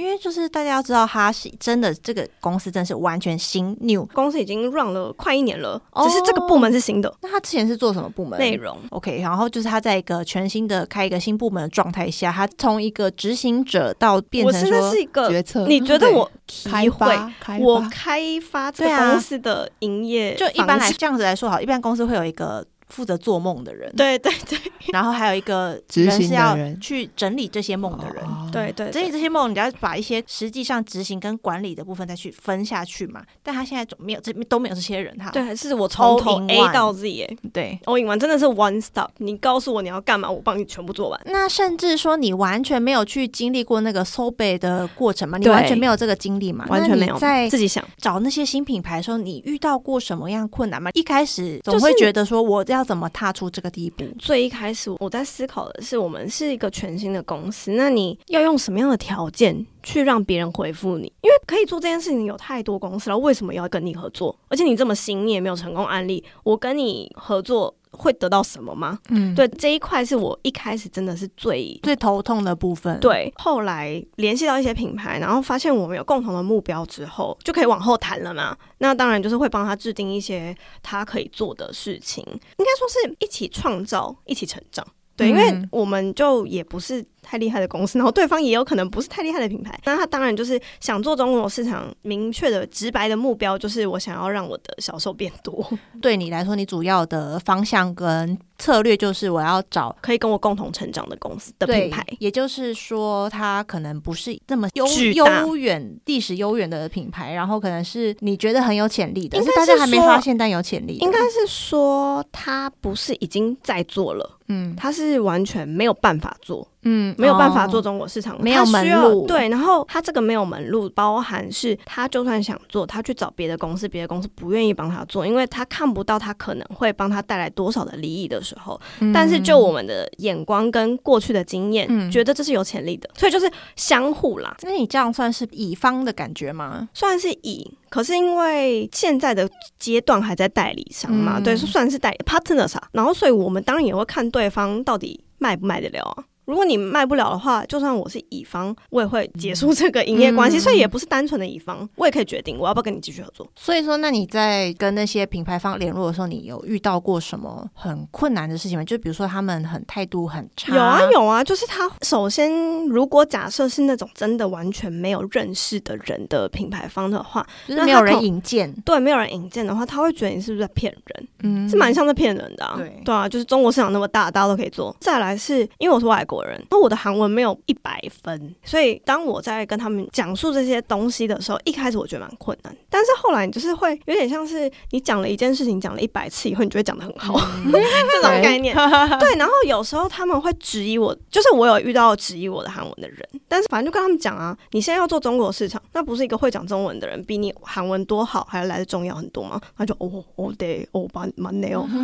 因为就是大家要知道，他是真的这个公司真是完全新 new。公司已经 run 了快一年了，哦只是这个部门是新的那他之前是做什么部门？内容。OK，然后就是他在一个全新的开一个新部门的状态下，他从一个执行者到变成说是一个，决策你觉得我开体会发我开发这个公司的营业就一般来这样子来说好，一般公司会有一个负责做梦的人，对对对 然后还有一个执行的人是要去整理这些梦的人。哦对对，整理这些梦，你要把一些实际上执行跟管理的部分再去分下去嘛。但他现在总没有这都没有这些人哈。对，是我从 A 到 Z 哎对，，all in one 真的是 one stop。你告诉我你要干嘛，我帮你全部做完。那甚至说你完全没有去经历过那个收背的过程嘛？你完全没有这个经历嘛？完全没有在自己想，找那些新品牌的时候，你遇到过什么样困难吗？一开始总会觉得说我要要怎么踏出这个地步？最一开始我在思考的是，我们是一个全新的公司，那你要用什么样的条件去让别人回复你？因为可以做这件事情有太多公司了，为什么要跟你合作？而且你这么新，你也没有成功案例，我跟你合作会得到什么吗？嗯，对，这一块是我一开始真的是最最头痛的部分。，对，后来联系到一些品牌，然后发现我们有共同的目标之后，就可以往后谈了嘛。那当然就是会帮他制定一些他可以做的事情，应该说是一起创造、一起成长。对，因为嗯我们就也不是太厉害的公司，然后对方也有可能不是太厉害的品牌，那他当然就是想做中国市场，明确的、直白的目标就是我想要让我的销售变多，对你来说，你主要的方向跟策略就是我要找可以跟我共同成长的公司的品牌。也就是说，它可能不是这么悠悠远、历史悠远的品牌，然后可能是你觉得很有潜力的，但是大家还没发现但有潜力。应该是说他不是已经在做了，嗯。他是完全没有办法做，嗯没有办法哦做中国市场，没有门路对，然后他这个没有门路，包含是他就算想做，他去找别的公司，别的公司不愿意帮他做，因为他看不到他可能会帮他带来多少的利益的时候。但是就我们的眼光跟过去的经验，嗯觉得这是有潜力的，所以就是相互啦。那你这样算是乙方的感觉吗？算是乙，可是因为现在的阶段还在代理商嘛，嗯对，是算是代理 partners 啊。然后，所以我们当然也会看对方到底卖不卖得了啊。如果你卖不了的话，就算我是乙方，我也会结束这个营业关系，嗯所以也不是单纯的乙方，我也可以决定我要不要跟你继续合作。所以说，那你在跟那些品牌方联络的时候，你有遇到过什么很困难的事情吗？就比如说他们很态度很差，有啊有啊，就是他首先，如果假设是那种真的完全没有认识的人的品牌方的话，就是没有人引荐，对没有人引荐的话，他会觉得你是不是在骗人。嗯是蛮像在骗人的啊。对啊，就是中国市场那么大，大家都可以做。再来是因为我是外国人，那我的韩文没有一百分，所以当我在跟他们讲述这些东西的时候，一开始我觉得蛮困难，但是后来你就是会有点像是你讲了一件事情讲了一百次以后，你就会讲的很好。嗯这种概念。对，然后有时候他们会质疑我，就是我有遇到质疑我的韩文的人，但是反正就跟他们讲啊，你现在要做中国市场，那不是一个会讲中文的人比你韩文多好还要来的重要很多吗？他就哦哦对哦蛮蛮内哦。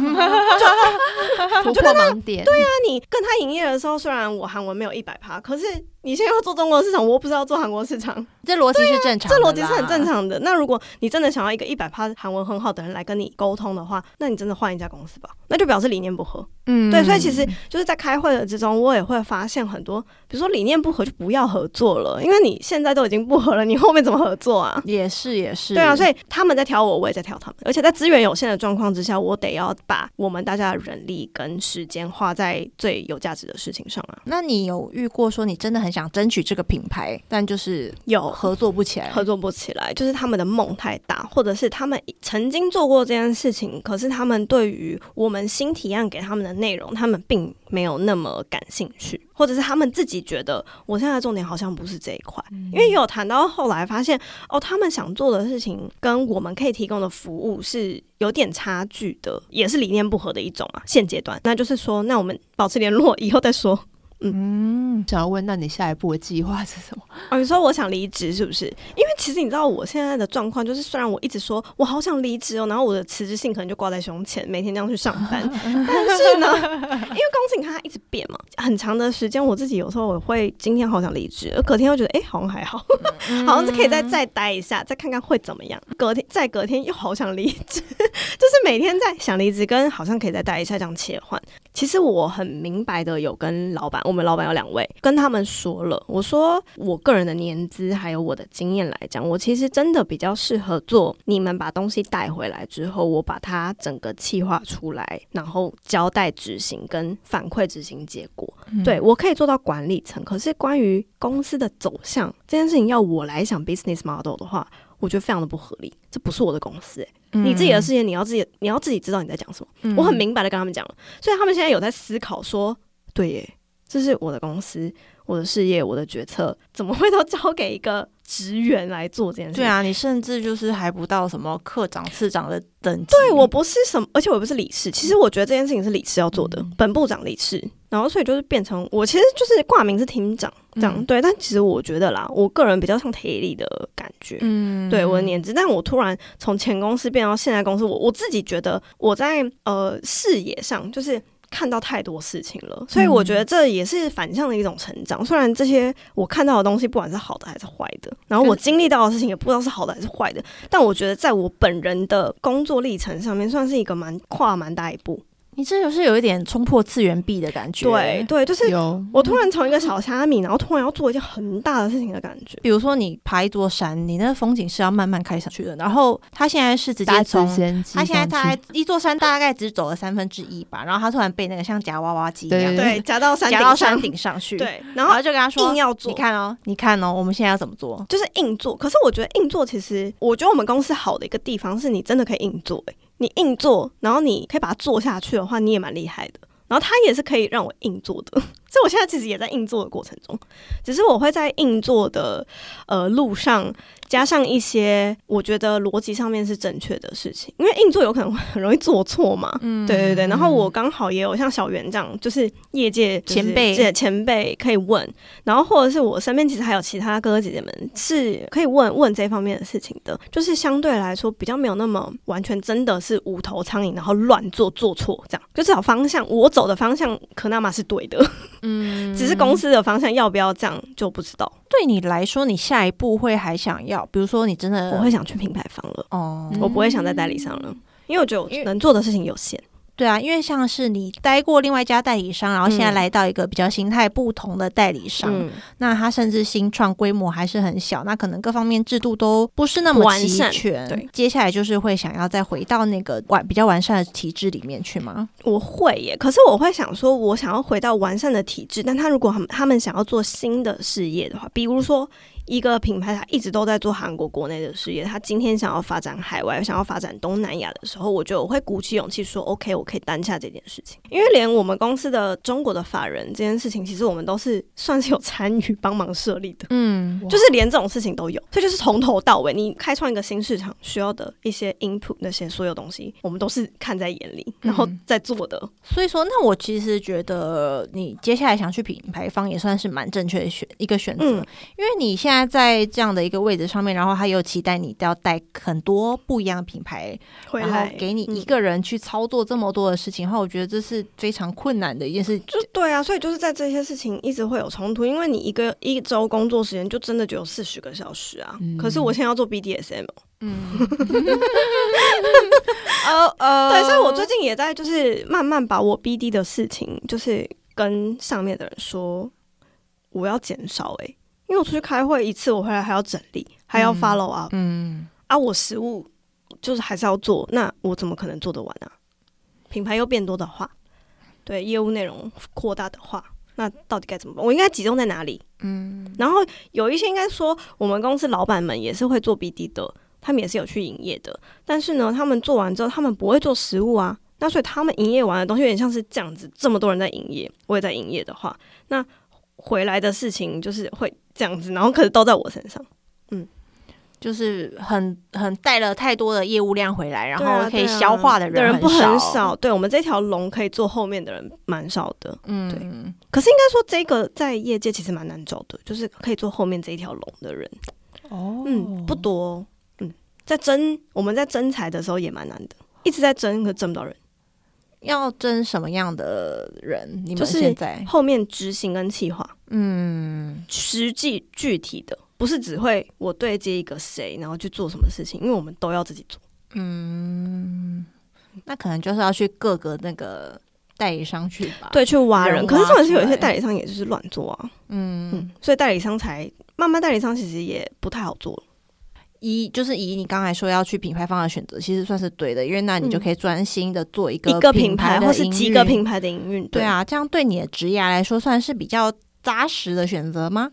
突破盲点，对啊，你跟他营业的时候，虽然我韩文没有一百趴，可是你现在要做中国市场，我又不是要做韩国市场，这逻辑是正常这的这，逻辑是很正常的。那如果你真的想要一个一百趴韩文很好的人来跟你沟通的话，那你真的换一家公司吧，那就表示理念不合。嗯对，所以其实就是在开会的之中，我也会发现很多，比如说理念不合就不要合作了，因为你现在都已经不合了，你后面怎么合作啊？也是也是，对啊，所以以他们在挑我，我也在挑他们，而且在资源有限的状况之下，我得要把我们大家的人力跟时间花在最有价值的事情上啊。那你有遇过说你真的很想争取这个品牌，但就是有合作不起来？合作不起来，就是他们的梦太大，或者是他们曾经做过这件事情，可是他们对于我们新提案给他们的内容，他们并没有那么感兴趣，或者是他们自己觉得我现在的重点好像不是这一块，因为有谈到后来发现，哦，他们想做的事情跟我们可以提供的服务是有点差距的，也是理念不合的一种啊。现阶段，那就是说，那我们保持联络，以后再说。嗯，想要问，那你下一步的计划是什么？哦，你说我想离职是不是？因为其实你知道我现在的状况，就是虽然我一直说我好想离职哦，然后我的辞职信可能就挂在胸前，每天这样去上班，但是呢，因为公司你看它一直变嘛，很长的时间，我自己有时候我会今天好想离职，而隔天又觉得哎、好像还好，好像可以再再待一下，再看看会怎么样。隔天再隔天又好想离职，就是每天在想离职跟好像可以再待一下这样切换。其实我很明白的有跟老板，我们老板有两位，跟他们说了，我说我个人的年资还有我的经验来讲，我其实真的比较适合做你们把东西带回来之后，我把它整个企划出来，然后交代执行跟反馈执行结果。对我可以做到管理层，可是关于公司的走向这件事情，要我来想 business model 的话，我觉得非常的不合理。这不是我的公司、欸，你自己的事情，你要自己，你要自己知道你在讲什么。嗯我很明白的跟他们讲了，所以他们现在有在思考说，对耶，这是我的公司，我的事业，我的决策，怎么会都交给一个职员来做这件事情？对啊，你甚至就是还不到什么科长、次长的等级。对我不是什么，而且我不是理事。其实我觉得这件事情是理事要做的，嗯本部长理事，然后所以就是变成我其实就是挂名是厅长这样、嗯对，但其实我觉得啦，我个人比较像铁力的感觉。嗯对我的年纪，但我突然从前公司变到现在公司，我我自己觉得我在呃视野上就是看到太多事情了，所以我觉得这也是反向的一种成长。虽然这些我看到的东西，不管是好的还是坏的，然后我经历到的事情也不知道是好的还是坏的，但我觉得在我本人的工作历程上面，算是一个蛮跨蛮大一步。你这就是有一点冲破次元壁的感觉。对，对，就是有我突然从一个小虾米，然后突然要做一件很大的事情的感觉。比如说你爬一座山，你那个风景是要慢慢开上去的，然后他现在是直接搭从他现在大概一座山大概只走了三分之一吧，然后他突然被那个像夹娃娃机一样，对对，夹到山夹到山，顶上去，，对，然然后后就跟他说硬要做你看哦，你看哦，我们现在要怎么做？就是硬做。可是我觉得硬做，其实我觉得我们公司好的一个地方是你真的可以硬做、欸，你硬做，然后你可以把它做下去的话，你也蛮厉害的。然后他也是可以让我硬做的，所以我现在其实也在硬做的过程中，只是我会在硬做的呃路上加上一些我觉得逻辑上面是正确的事情，因为硬做有可能会很容易做错嘛。嗯对对对，然后我刚好也有像小袁这样，就是业界就是前辈前辈可以问，然后或者是我身边其实还有其他哥哥姐姐们是可以问问这方面的事情的，就是相对来说比较没有那么完全真的是无头苍蝇，然后乱做做错这样，就至少方向我走的方向可那么是对的，嗯只是公司的方向要不要这样就不知道。对你来说，你下一步会还想要，比如说你真的我会想去品牌方了，哦，我不会想在代理商了，因为我觉得我能做的事情有限。对啊，因为像是你待过另外一家代理商，然后现在嗯来到一个比较形态不同的代理商，嗯，那他甚至新创规模还是很小，那可能各方面制度都不是那么齐完善全。对，接下来就是会想要再回到那个完比较完善的体制里面去吗？我会耶，可是我会想说，我想要回到完善的体制，但他如果他们想要做新的事业的话，比如说一个品牌，它一直都在做韩国国内的事业，他今天想要发展海外，想要发展东南亚的时候，我觉得我会鼓起勇气说，OK，我可以担下这件事情，因为连我们公司的中国的法人这件事情，其实我们都是算是有参与帮忙设立的。嗯，就是连这种事情都有，所以就是从头到尾，你开创一个新市场需要的一些 input 那些所有东西，我们都是看在眼里，然后在做的。所以说，那我其实觉得你接下来想去品牌方也算是蛮正确的选一个选择，嗯因为你现在在这样的一个位置上面，然后他又期待你要带很多不一样的品牌，然后给你一嗯个人去操作这么多的事情的话，我觉得这是非常困难的一件事。就对啊，所以就是在这些事情一直会有冲突，因为你一个一周工作时间就真的只有四十个小时啊。嗯。可是我现在要做 BDSM，呃 呃。对，所以我最近也在就是慢慢把我 BD 的事情，就是跟上面的人说，我要减少诶、因为我出去开会一次，我回来还要整理，还要嗯 follow up、嗯，啊，我实物就是还是要做，那我怎么可能做得完啊？品牌又变多的话，对业务内容扩大的话，那到底该怎么办？我应该集中在哪里？嗯，然后有一些应该说，我们公司老板们也是会做 BD 的，他们也是有去营业的。但是呢，他们做完之后，他们不会做实物啊。那所以他们营业完的东西有点像是这样子，这么多人在营业，我也在营业的话，那回来的事情就是会这样子，然后可是都在我身上。嗯就是很很带了太多的业务量回来，然后可以消化的人的人不很很少，对我们这条龙可以做后面的人蛮少的。嗯，对对，可是应该说，这个在业界其实蛮难找的，就是可以做后面这一条龙的人。哦嗯，不多哦、嗯，在争我们在争财的时候也蛮难的，一直在争，可争不到人。要争什么样的人？你们是现在，后面执行跟计划，嗯，实际具体的，不是只会我对接一个谁，然后去做什么事情，因为我们都要自己做。嗯那可能就是要去各个那个代理商去吧。，对，去挖人。人可是重点是有一些代理商也就是乱做啊，嗯，嗯，所以代理商才慢慢代理商其实也不太好做了。以就是以你刚才说要去品牌方的选择，其实算是对的，因为那你就嗯可以专心的做一个一个品品牌或是几个品牌的营运，对，啊，这样对你的职业来说算是比较扎实的选择吗？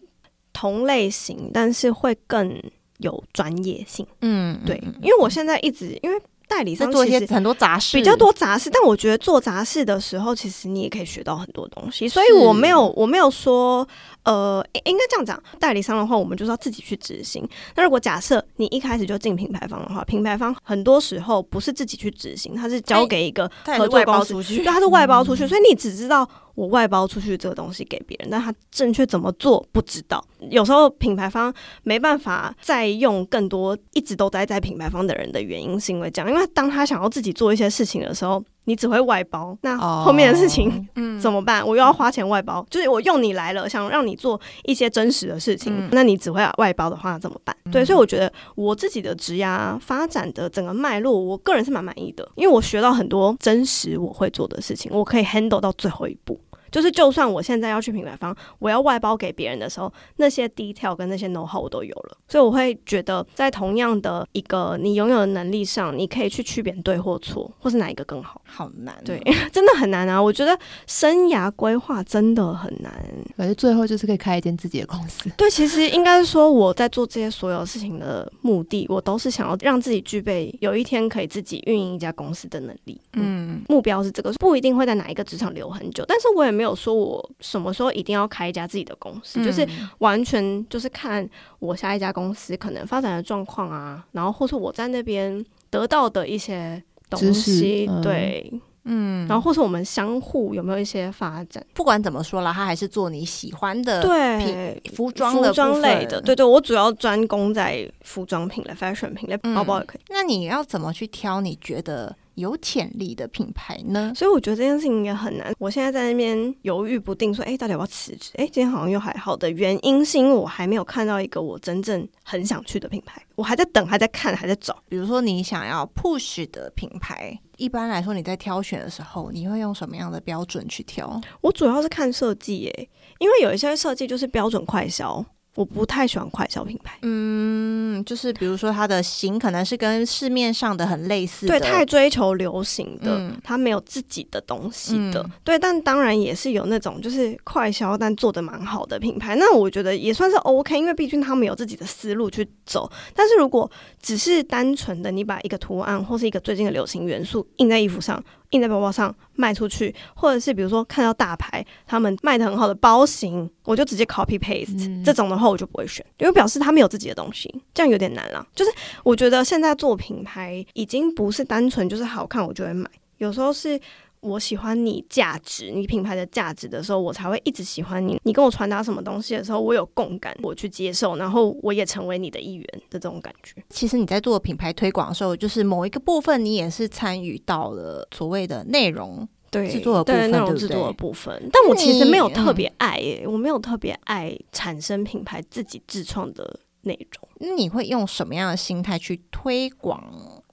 同类型，但是会更有专业性。嗯，对，因为我现在一直因为代理商做一些很多杂事，比较多杂事，但我觉得做杂事的时候，其实你也可以学到很多东西。所以我没有，我没有说，呃，应应该这样讲，代理商的话，我们就是要自己去执行。那如果假设你一开始就进品牌方的话，品牌方很多时候不是自己去执行，他是交给一个外作公司，包出去对，，他是外包出去，所以你只知道我外包出去这个东西给别人，但他正确怎么做不知道。有时候品牌方没办法再用更多一直都待在品牌方的人的原因，是因为这样，因为当他想要自己做一些事情的时候，你只会外包，那后面的事情嗯 怎么办？我又要花钱外包，就是我用你来了，想让你做一些真实的事情，嗯那你只会外包的话，怎么办？对，所以我觉得我自己的职涯发展的整个脉络，我个人是蛮满意的，因为我学到很多真实我会做的事情，我可以 handle 到最后一步。就是，就算我现在要去品牌方，我要外包给别人的时候，那些 detail 跟那些 know how 我都有了，所以我会觉得，在同样的一个你拥有的能力上，你可以去区别对或错，或是哪一个更好。好难哦，对，真的很难啊！我觉得生涯规划真的很难。反正最后就是可以开一间自己的公司。对，其实应该是说我在做这些所有事情的目的，我都是想要让自己具备有一天可以自己运营一家公司的能力。嗯，嗯，目标是这个，不一定会在哪一个职场留很久，但是我也没有说我什么时候一定要开一家自己的公司，就是嗯完全就是看我下一家公司可能发展的状况啊，然后或是我在那边得到的一些东西，嗯对，嗯，然后或是我们相互有没有一些发展，不管怎么说啦，他还是做你喜欢的对。服装的服装类的，分对对，我主要专攻在服装品类、fashion 品类，嗯包包也可以。那你要怎么去挑你觉得有潜力的品牌呢？所以我觉得这件事情也很难。我现在在那边犹豫不定，说，哎、到底要不要辞职？哎、今天好像又还好的原因，是因为我还没有看到一个我真正很想去的品牌，我还在等，还在看，还在找。比如说你想要 push 的品牌，一般来说你在挑选的时候，你会用什么样的标准去挑？我主要是看设计，诶，因为有一些设计就是标准快销，我不太喜欢快消品牌。嗯，就是比如说它的型可能是跟市面上的很类似的，对，太追求流行的，嗯它没有自己的东西的。嗯对，但当然也是有那种就是快消但做的蛮好的品牌，那我觉得也算是 OK，因为毕竟他们有自己的思路去走。但是如果只是单纯的你把一个图案或是一个最近的流行元素印在衣服上、印在包包上卖出去，或者是比如说看到大牌他们卖的很好的包型，我就直接 copy paste、嗯这种的话，我就不会选，因为表示他们有自己的东西，这样有点难了。就是我觉得现在做品牌已经不是单纯就是好看我就会买，有时候是我喜欢你价值，你品牌的价值的时候，我才会一直喜欢你。你跟我传达什么东西的时候，我有共感，我去接受，然后我也成为你的一员的这种感觉。其实你在做品牌推广的时候，就是某一个部分你也是参与到了所谓的内容对制作的部分对内容制作的部分，但我其实没有特别爱耶，我没有特别爱产生品牌自己自创的内容。那你会用什么样的心态去推广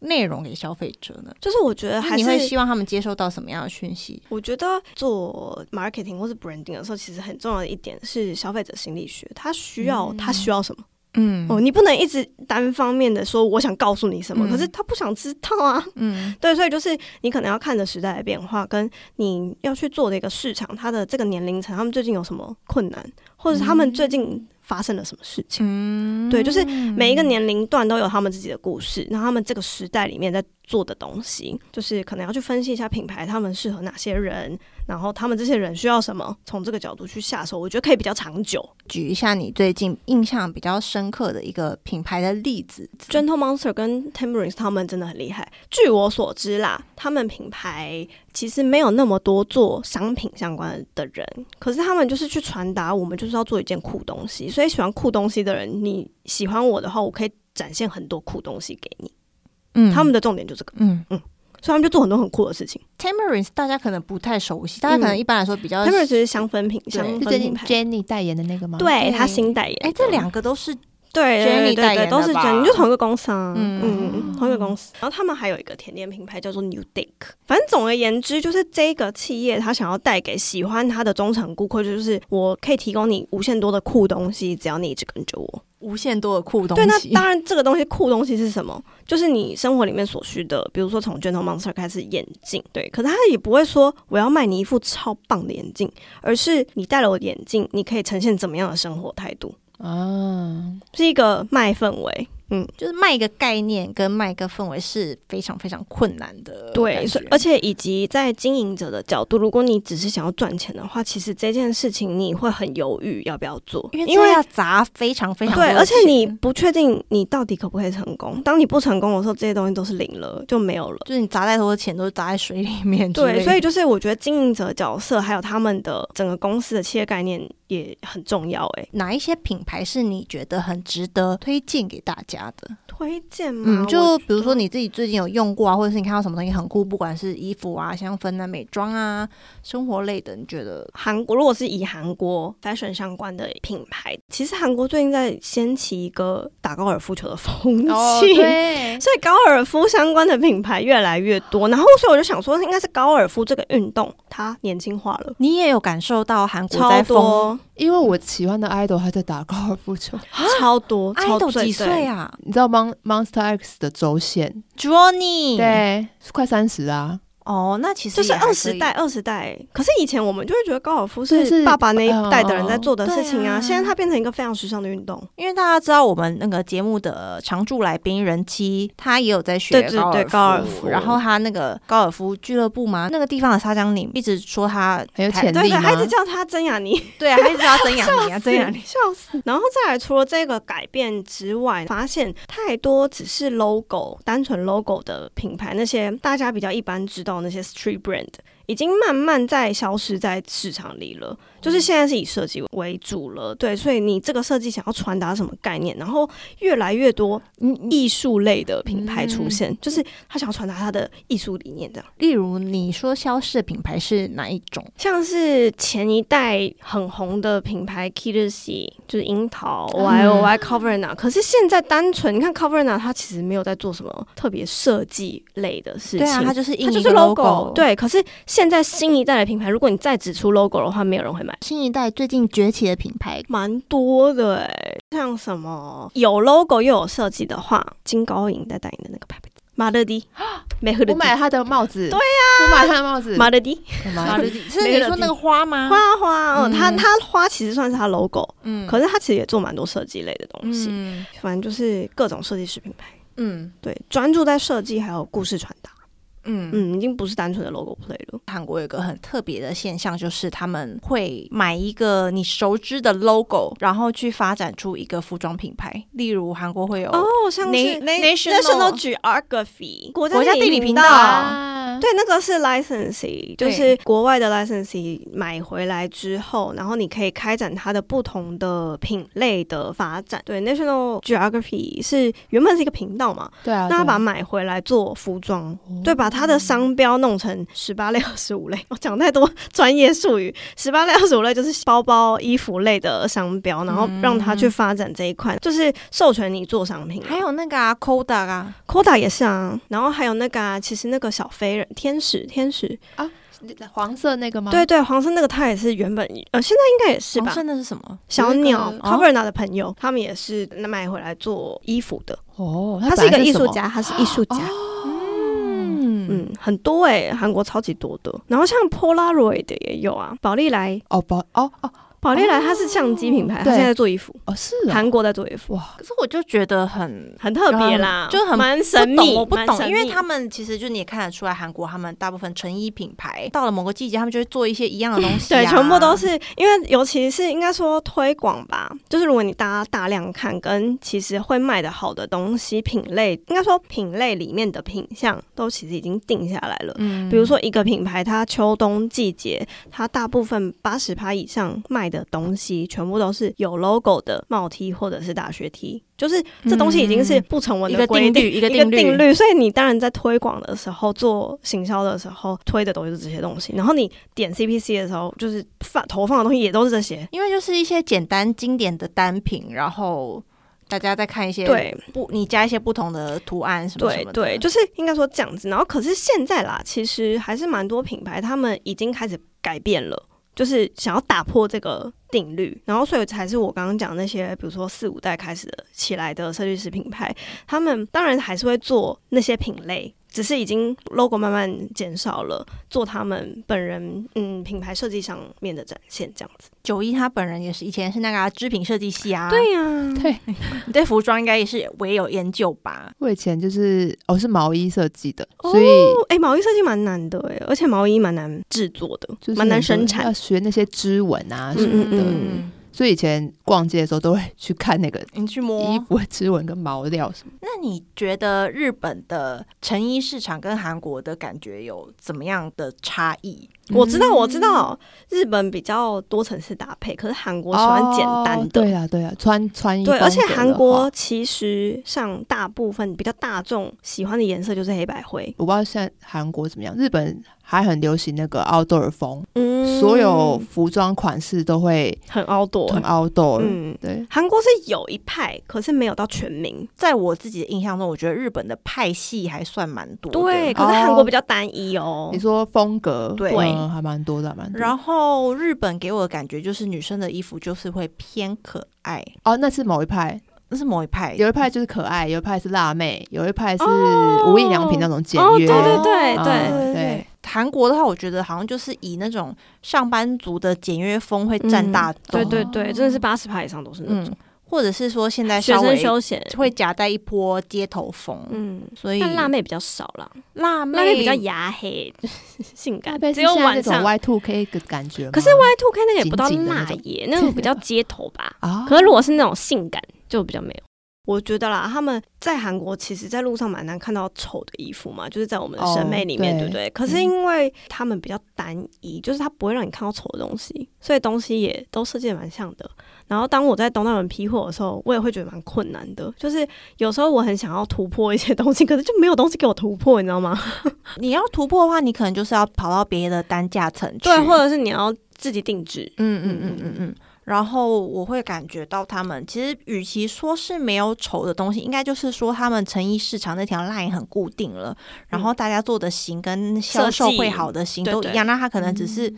内容给消费者呢？就是我觉得还你会希望他们接收到什么样的讯息？我觉得做 marketing 或是 branding 的时候，其实很重要的一点是消费者心理学，他需要、他需要什么。嗯哦，你不能一直单方面的说我想告诉你什么，嗯可是他不想知道啊。嗯 对，所以就是你可能要看着时代的变化，跟你要去做的一个市场，它的这个年龄层，他们最近有什么困难，或者是他们最近发生了什么事情。嗯对，就是每一个年龄段都有他们自己的故事，然后他们这个时代里面在做的东西，就是可能要去分析一下品牌他们适合哪些人，然后他们这些人需要什么，从这个角度去下手，我觉得可以比较长久。举一下你最近印象比较深刻的一个品牌的例子。Gentle Monster 跟 Tambourines 他们真的很厉害。据我所知啦，他们品牌其实没有那么多做商品相关的人，可是他们就是去传达我们就是要做一件酷东西。所以喜欢酷东西的人，你喜欢我的话，我可以展现很多酷东西给你。嗯他们的重点就这个，嗯嗯所以他们就做很多很酷的事情。Tamarins 大家可能不太熟悉，大家可能一般来说比较 Tambourines 是香氛品，对香是最近氛品牌。Jenny 代言的那个吗？对对他新代言的，哎，这两个都是对 Jenny 对对对，代言的都是吧 Jenny，就同一个公司啊，嗯嗯嗯，同一个公司。然后他们还有一个甜点品牌叫做 New Dick。反正总而言之，就是这个企业他想要带给喜欢他的忠诚顾客，就是我可以提供你无限多的酷东西，只要你一直跟着我。无限多的酷东对，那。当然这个东西酷东西是什么？就是你生活里面所需的，比如说从 Gentle Monster 开始眼镜，对，可是他也不会说我要卖你一副超棒的眼镜，而是你戴了我的眼镜，你可以呈现怎么样的生活态度，啊，是一个卖氛围。嗯，就是卖一个概念跟卖一个氛围是非常非常困难的对，所以而且以及在经营者的角度，如果你只是想要赚钱的话，其实这件事情你会很犹豫要不要做，因为因为要砸非常非常多对，而且你不确定你到底可不可以成功。当你不成功的时候，这些东西都是零了，就没有了。就是你砸再多的钱都是砸在水里面。对，所以就是我觉得经营者角色还有他们的整个公司的企业概念也很重要、欸。哪一些品牌是你觉得很值得推荐给大家的？推荐吗？嗯，就比如说你自己最近有用过啊，或者是你看到什么东西很酷，不管是衣服啊、香氛啊、美妆啊、生活类的，你觉得韩国，如果是以韩国 fashion 相关的品牌，其实韩国最近在掀起一个打高尔夫球的风气。哦，对，所以高尔夫相关的品牌越来越多，然后所以我就想说，应该是高尔夫这个运动它年轻化了，你也有感受到韩国超在疯？多因为我喜欢的 idol 还在打高尔夫球，超多，超，idol 几岁？啊？你知道 Mon Monster X 的周线，？Johnny，，对，快三十啊，哦，那其实对就是二十代，二十代。可是以前我们就会觉得高尔夫是是爸爸那一代的人在做的嗯事情啊，现在它变成一个非常时尚的运动。因为大家知道我们那个节目的常驻来宾人妻，他也有在学对对对高尔夫，高尔夫然后他那个高尔夫俱乐部嘛，那个地方的沙江岭一直说他很有潜力对对，他一直叫他曾雅妮，对啊，他一直叫他曾雅妮啊，曾雅妮。笑死。然后再来，除了这个改变之外，发现太多只是 logo 单纯 logo 的品牌，那些大家比较一般知道的那些 street brand。已经慢慢在消失在市场里了，就是现在是以设计为主了，对，所以你这个设计想要传达什么概念，然后越来越多艺术类的品牌出现，就是他想要传达他的艺术理念这样。例如你说消失的品牌是哪一种？像是前一代很红的品牌 k i t s y 就是樱桃嗯 Y O Y Coverna，、可是现在单纯你看 Coverna，它其实没有在做什么特别设计类的事情，对啊，它就是印它就是 logo。对，可是现在新一代的品牌，如果你再只出 logo 的话，没有人会买。新一代最近崛起的品牌，蛮多的哎，像什么有 logo 又有设计的话，金高银在代言的那个牌子，马乐迪，美和的我买了他的帽子，对呀，我买了他的帽子，马乐迪。我买了是你说那个花吗？花花，嗯，嗯。它它花其实算是他 logo，嗯。可是他其实也做蛮多设计类的东西，嗯。反正就是各种设计师品牌，嗯。对，专注在设计还有故事传达，嗯。嗯，已经不是单纯的 logo play 了。韩国有一个很特别的现象，就是他们会买一个你熟知的 logo，然后去发展出一个服装品牌。例如韩国会有哦，像是 Na- Na- National Geography 国国家地理频道。对，那个是 licensee，就是国外的 licensee 买回来之后，然后你可以开展它的不同的品类的发展。对，National Geography 是原本是一个频道嘛，对啊，那他把它买回来做服装，哦。对，把它的商标弄成十八类、二十五类。我讲太多 专业术语，十八类、二十五类就是包包、衣服类的商标，然后让它去发展这一块，就是授权你做商品。还有那个啊，Kodak 啊，Koda 也是啊，然后还有那个啊，其实那个小飞人天使天使啊，黄色那个吗？对对，黄色那个他也是原本呃，现在应该也是吧黄。色那是什么？小鸟 c o v e r n a 的朋友，他们也是买回来做衣服的。哦，他是一个艺术家，他是艺术家。嗯嗯，很多哎、韩国超级多的。然后像 Polaroid 的也有啊，宝丽来，哦，宝哦哦宝丽来它是相机品牌，它对现在在做衣服，哦是啊，韩国在做衣服，哇，可是我就觉得很很特别啦，就很蛮神秘，我不懂，因为他们其实就你也看得出来，韩国他们大部分成衣品牌到了某个季节，他们就会做一些一样的 东西、啊，对，全部都是因为，尤其是应该说推广吧，就是如果你大家大量看，跟其实会卖的好的东西品类，应该说品类里面的品相都其实已经定下来了。嗯。比如说一个品牌，它秋冬季节，它大部分八十趴以上卖的东西，全部都是有 logo 的帽 T 或者是大学 T，就是这东西已经是不成文一个的规定，定律，一个一个定律，定律，所以你当然在推广的时候、做行销的时候推的都是这些东西，然后你点 CPC 的时候，就是放投放的东西也都是这些。因为就是一些简单经典的单品，然后大家再看一些对。不，你加一些不同的图案什么什么的。对对，就是应该说这样子。然后可是现在啦，其实还是蛮多品牌他们已经开始改变了，就是想要打破这个定律。然后所以才是我刚刚讲那些，比如说四五代开始起来的设计师品牌，他们当然还是会做那些品类。只是已经 logo 慢慢减少了，做他们本人嗯品牌设计上面的展现这样子。九一他本人也是以前是那个啊织品设计系啊，对呀、对，你 对服装应该也是唯有研究吧？我以前就是哦、是毛衣设计的，哦所以哎、毛衣设计蛮难的哎，而且毛衣蛮难制作的，就是蛮难生产要。学那些织纹啊什嗯么的。嗯所以以前逛街的时候都会去看那个你去摸衣服的织纹跟毛料什么。那你觉得日本的成衣市场跟韩国的感觉有怎么样的差异？我知道，我知道，日本比较多层次搭配，可是韩国喜欢简单哦的。对啊，对啊，穿穿衣对，而且韩国，其实上大部分比较大众喜欢的颜色就是黑白灰，我不知道现在韩国怎么样，日本还很流行那个 outdoor 风，嗯所有服装款式都会很 outdoor，很 outdoor。嗯，对，韩国是有一派，可是没有到全民。在我自己的印象中，我觉得日本的派系还算蛮多的。对，可是韩国比较单一哦你。说风格，对嗯。还蛮多的，还蛮多。然后日本给我的感觉就是女生的衣服就是会偏可爱，哦，那是某一派，那是某一派。有一派就是可爱，有一派是辣妹，有一派是哦。无印良品那种简哦，约。对对对啊对，对，韩国的话，我觉得好像就是以那种上班族的简约风会占大宗，对对对，真的是八十趴以上都是那种。嗯，或者是说现在学生稍微休闲。会夹带一波街头风，嗯，所以但辣妹比较少了，辣妹辣妹比较牙黑，性感只有晚上。Y two K 的感觉。可是 Y two K 那个也不到辣耶，那个比较街头吧。啊，可是如果是那种性感，就比较没有。我觉得啦，他们在韩国其实，在路上蛮难看到丑的衣服嘛，就是在我们的审美里面，哦对不对？可嗯是因为他们比较单一，就是他不会让你看到丑的东西，所以东西也都设计的蛮像的。然后当我在东大门批货的时候，我也会觉得蛮困难的，就是有时候我很想要突破一些东西，可是就没有东西给我突破，你知道吗？你要突破的话，你可能就是要跑到别的单价层去，对，或者是你要自己定制。嗯嗯嗯嗯嗯。然后我会感觉到他们其实，与其说是没有丑的东西，应该就是说他们成衣市场那条 line 很固定了，然后大家做的型跟销售会好的型都一样，那它可能只是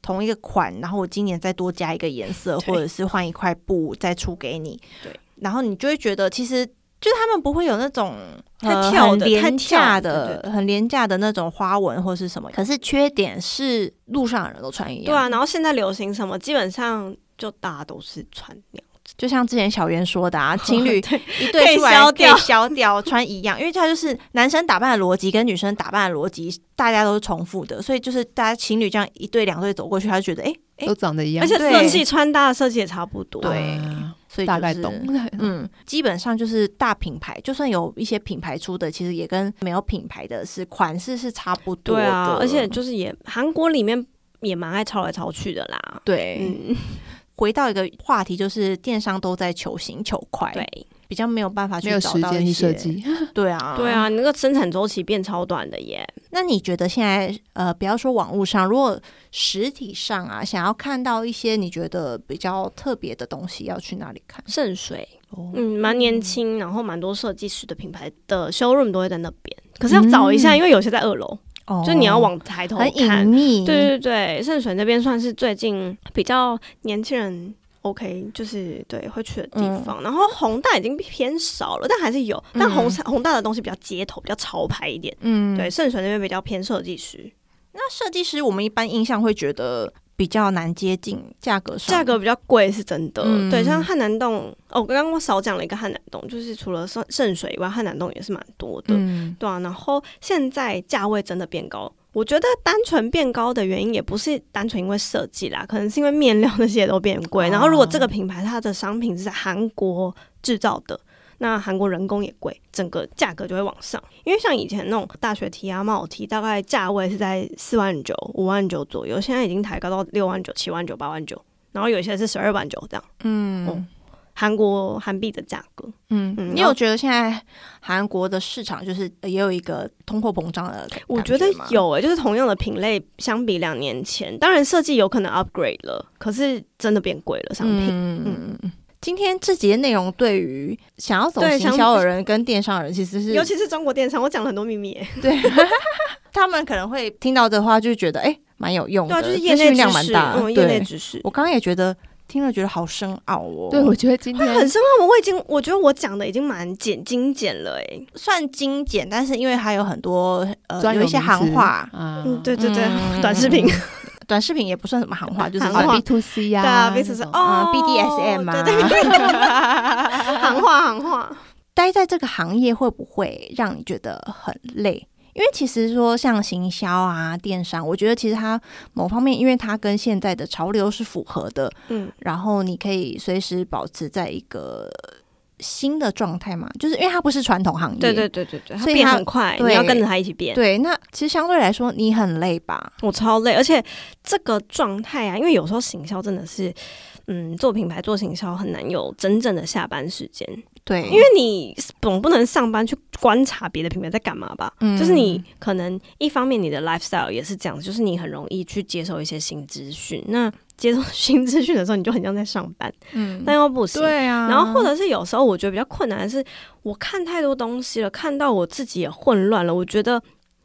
同一个款，然后我今年再多加一个颜色，或者是换一块布再出给你，对，然后你就会觉得其实。就是他们不会有那种太呃跳的太很廉跳价的的、很廉价的那种花纹或是什么，可是缺点是路上的人都穿一样。对啊，然后现在流行什么，基本上就大家都是穿那样子。就像之前小圆说的啊，情侣对一对出来可以可以消掉穿一样，因为它就是男生打扮的逻辑跟女生打扮的逻辑，大家都是重复的，所以就是大家情侣这样一对两对走过去，他就觉得哎哎，都长得一样，而且对色系穿搭的设计也差不多。对啊所以、就是、大概懂。嗯，基本上就是大品牌，就算有一些品牌出的，其实也跟没有品牌的是款式是差不多的。对啊，而且就是也韩国里面也蛮爱抄来抄去的啦。对，嗯，回到一个话题，就是电商都在求新求快，对，比较没有办法去找到一些去设计，对啊，对。啊，你那个生产周期变超短的耶。那你觉得现在呃，不要说网络上，如果实体上啊，想要看到一些你觉得比较特别的东西，要去哪里看？圣水，哦。嗯，蛮年轻，然后蛮多设计师的品牌的 showroom 都会在那边，可是要找一下，嗯因为有些在二楼，哦就你要往抬头很隐看。秘，对对对，圣水那边算是最近比较年轻人 OK，就是对会去的地嗯方。然后宏大已经偏少了，但还是有。但宏嗯宏大的东西比较街头，比较潮牌一点。嗯，对，圣水那边比较偏设计师，那设计师，我们一般印象会觉得比较难接近，价格上价格比较贵是真的。嗯对，像汉南洞，哦，我刚刚我少讲了一个汉南洞，就是除了圣圣水以外，汉南洞也是蛮多的。嗯对啊，然后现在价位真的变高。我觉得单纯变高的原因也不是单纯因为设计啦，可能是因为面料那些都变贵。哦然后如果这个品牌它的商品是在韩国制造的，那韩国人工也贵，整个价格就会往上。因为像以前那种大学题啊、帽题，大概价位是在四万九、五万九左右，现在已经抬高到六万九、七万九、八万九，然后有些是十二万九这样。嗯哦韩国韩币的价格，嗯嗯你有觉得现在韩国的市场就是也有一个通货膨胀的感我觉得有诶、就是同样的品类，相比两年前，当然设计有可能 upgrade 了，可是真的变贵了商品。嗯嗯嗯。今天这节内容对于想要走对行销的人跟电商的人，其实是尤其是中国电商，我讲了很多秘密、欸，对，他们可能会听到的话，就觉得哎，蛮、有用的，对啊，就是业内知识，量蛮大。嗯，业内对，知识。我刚刚也觉得听了觉得好深奥哦。对，我觉得今天很深奥？我已经，我觉得我讲的已经蛮简精简了、哎，算精简，但是因为还有很多呃有一些行话，啊，嗯，对对对，嗯 短视频，短视频也不算什么行话，就是 B to C 呀，对啊，彼此是那种哦嗯 BDSM 啊。对对对，行话行话，待在这个行业会不会让你觉得很累？因为其实说像行销啊、电商，我觉得其实它某方面，因为它跟现在的潮流是符合的，嗯，然后你可以随时保持在一个新的状态嘛，就是因为它不是传统行业，对对对对对，它变所以它很快，你要跟着它一起变。对。那其实相对来说，你很累吧？我超累，而且这个状态啊，因为有时候行销真的是，嗯，做品牌做行销很难有真正的下班时间，对，因为你总不能上班去观察别的品牌在干嘛吧？嗯就是你可能一方面你的 lifestyle 也是这样子，就是你很容易去接受一些新资讯。那接受新资讯的时候，你就很像在上班，嗯但又不行。对啊，然后或者是有时候我觉得比较困难的是，我看太多东西了，看到我自己也混乱了。我觉得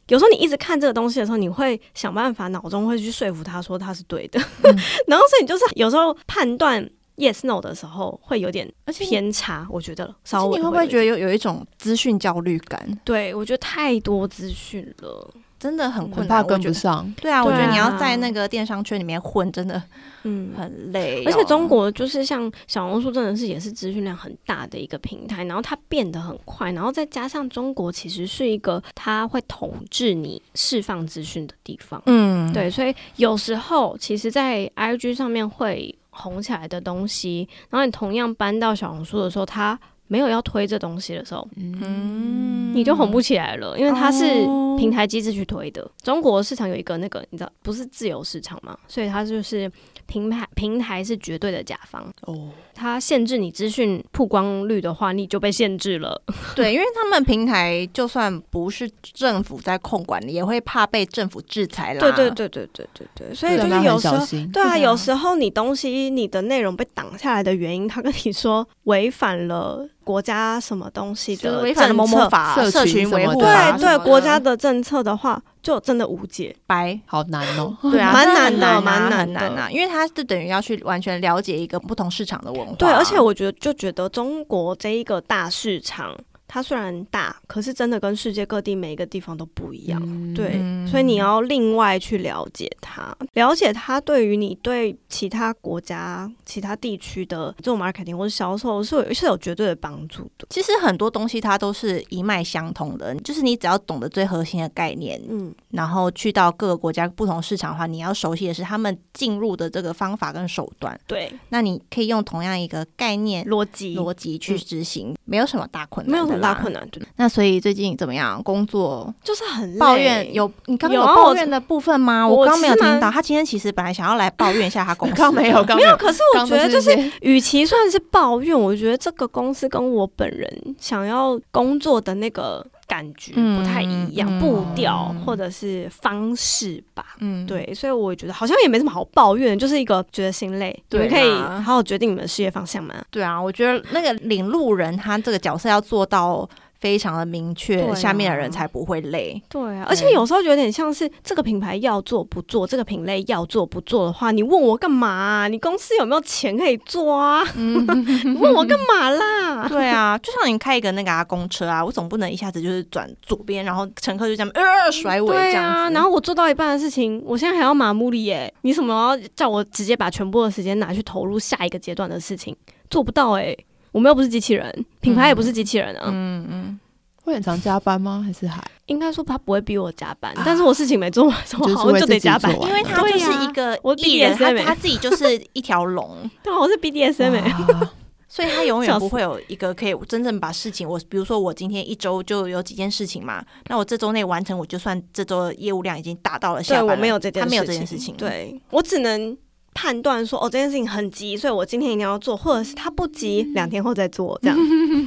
有时候你一直看这个东西的时候，你会想办法脑中会去说服他说他是对的，嗯 然后所以你就是有时候判断 yes no 的时候会有点偏差，我觉得稍微你会不会觉？得有有一种资讯焦虑感？对，我觉得太多资讯了，真的很困难，怕跟不上。对啊，我觉得你要啊在那个电商圈里面混，真的嗯。很累哦、而且中国就是像小红书，真的是也是资讯量很大的一个平台，然后它变得很快，然后再加上中国其实是一个它会统治你释放资讯的地方，嗯，对，所以有时候其实，在 IG 上面会红起来的东西，然后你同样搬到小红书的时候，它没有要推这东西的时候，嗯，你就红不起来了，因为它是哦平台机制去推的。中国市场有一个那个，你知道不是自由市场嘛，所以它就是平台平台是绝对的甲方，哦，它限制你资讯曝光率的话，你就被限制了。对，因为他们平台就算不是政府在控管，也会怕被政府制裁啦。对对对对对对对，所以就是有时候。对啊，有时候你东西你的内容被挡下来的原因，他跟你说违反了国家什么东西的违反了某某法、社社群维护法对对国家的政策的话，就真的无解。白。好难哦。对啊，蛮难的 蛮难难啊，因为它是等于要去完全了解一个不同市场的文化。对，而且我觉得就觉得中国这一个大市场。它虽然大，可是真的跟世界各地每一个地方都不一样。嗯对，嗯所以你要另外去了解它，了解它对于你对其他国家、其他地区的这种 marketing 或者销售是有是有绝对的帮助的。其实很多东西它都是一脉相通的，就是你只要懂得最核心的概念，嗯，然后去到各个国家不同市场的话，你要熟悉的是他们进入的这个方法跟手段。对，那你可以用同样一个概念逻辑逻辑去执行，没有什么大困难，没有很大困。难，对，那所以最近怎么样？工作就是很抱怨有你刚刚有抱怨的部分吗？我我刚刚没有听到。他今天其实本来想要来抱怨一下他公司的，刚没有，刚没有，可是我觉得就是与其算是抱怨，我觉得这个公司跟我本人想要工作的那个感觉不太一样，嗯步调或者是方式吧。嗯，对，所以我觉得好像也没什么好抱怨，就是一个觉得心累。你可以好好决定你们的事业方向嘛？对啊，我觉得那个领路人他这个角色要做到非常的明确，啊下面的人才不会累。对啊，而且有时候有点像是这个品牌要做不做，这个品类要做不做的话，你问我干嘛啊、你公司有没有钱可以做啊？你问我干嘛啦？对啊，就像你开一个那个啊公车啊，我总不能一下子就是转左边，然后乘客就这样呃甩尾这对样啊，子。然后我做到一半的事情，我现在还要马木里耶，你什么要叫我直接把全部的时间拿去投入下一个阶段的事情？做不到哎，我们又不是机器人，品牌也不是机器人啊。嗯嗯，会很常加班吗？还是还？应该说他不会逼我加班，但是我事情没做完，我好像就是为就得加班因为他就是一个我艺人，他 BDSM 他自己就是一条龙，对啊，我是 BDSM 所以他永远不会有一个可以真正把事情，我比如说我今天一周就有几件事情嘛，那我这周内完成，我就算这周的业务量已经达到了下对班了我没有这件事情，他没有这件事情，对。我只能判断说，哦，这件事情很急，所以我今天一定要做，或者是他不急，两天后再做，这样。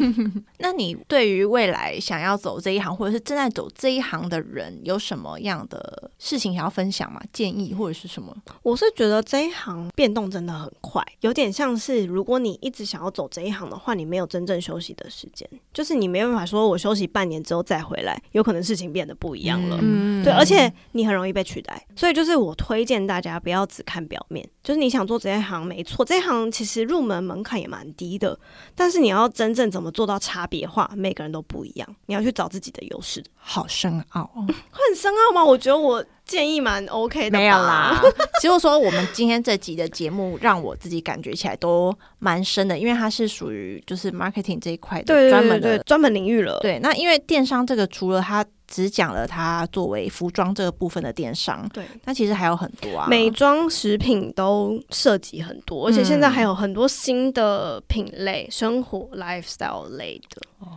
那你对于未来想要走这一行，或者是正在走这一行的人，有什么样的事情想要分享吗？建议或者是什么？我是觉得这一行变动真的很快，有点像是如果你一直想要走这一行的话，你没有真正休息的时间，就是你没办法说我休息半年之后再回来，有可能事情变得不一样了。嗯对，而且你很容易被取代，所以就是我推荐大家不要只看表面，就是你想做这一行没错，这一行其实入门门槛也蛮低的，但是你要真正怎么做到差别化，每个人都不一样，你要去找自己的优势。好深奥哦，会很深奥吗？我觉得我建议蛮 OK 的，没有啦。。只有说我们今天这集的节目，让我自己感觉起来都蛮深的，因为它是属于就是 marketing 这一块的专门的对对对，专门领域了。对，那因为电商这个除了它只讲了它作为服装这个部分的电商，对，那其实还有很多啊，美妆、食品都涉及很多，而且现在还有很多新的品类，生活 lifestyle 类的。哦，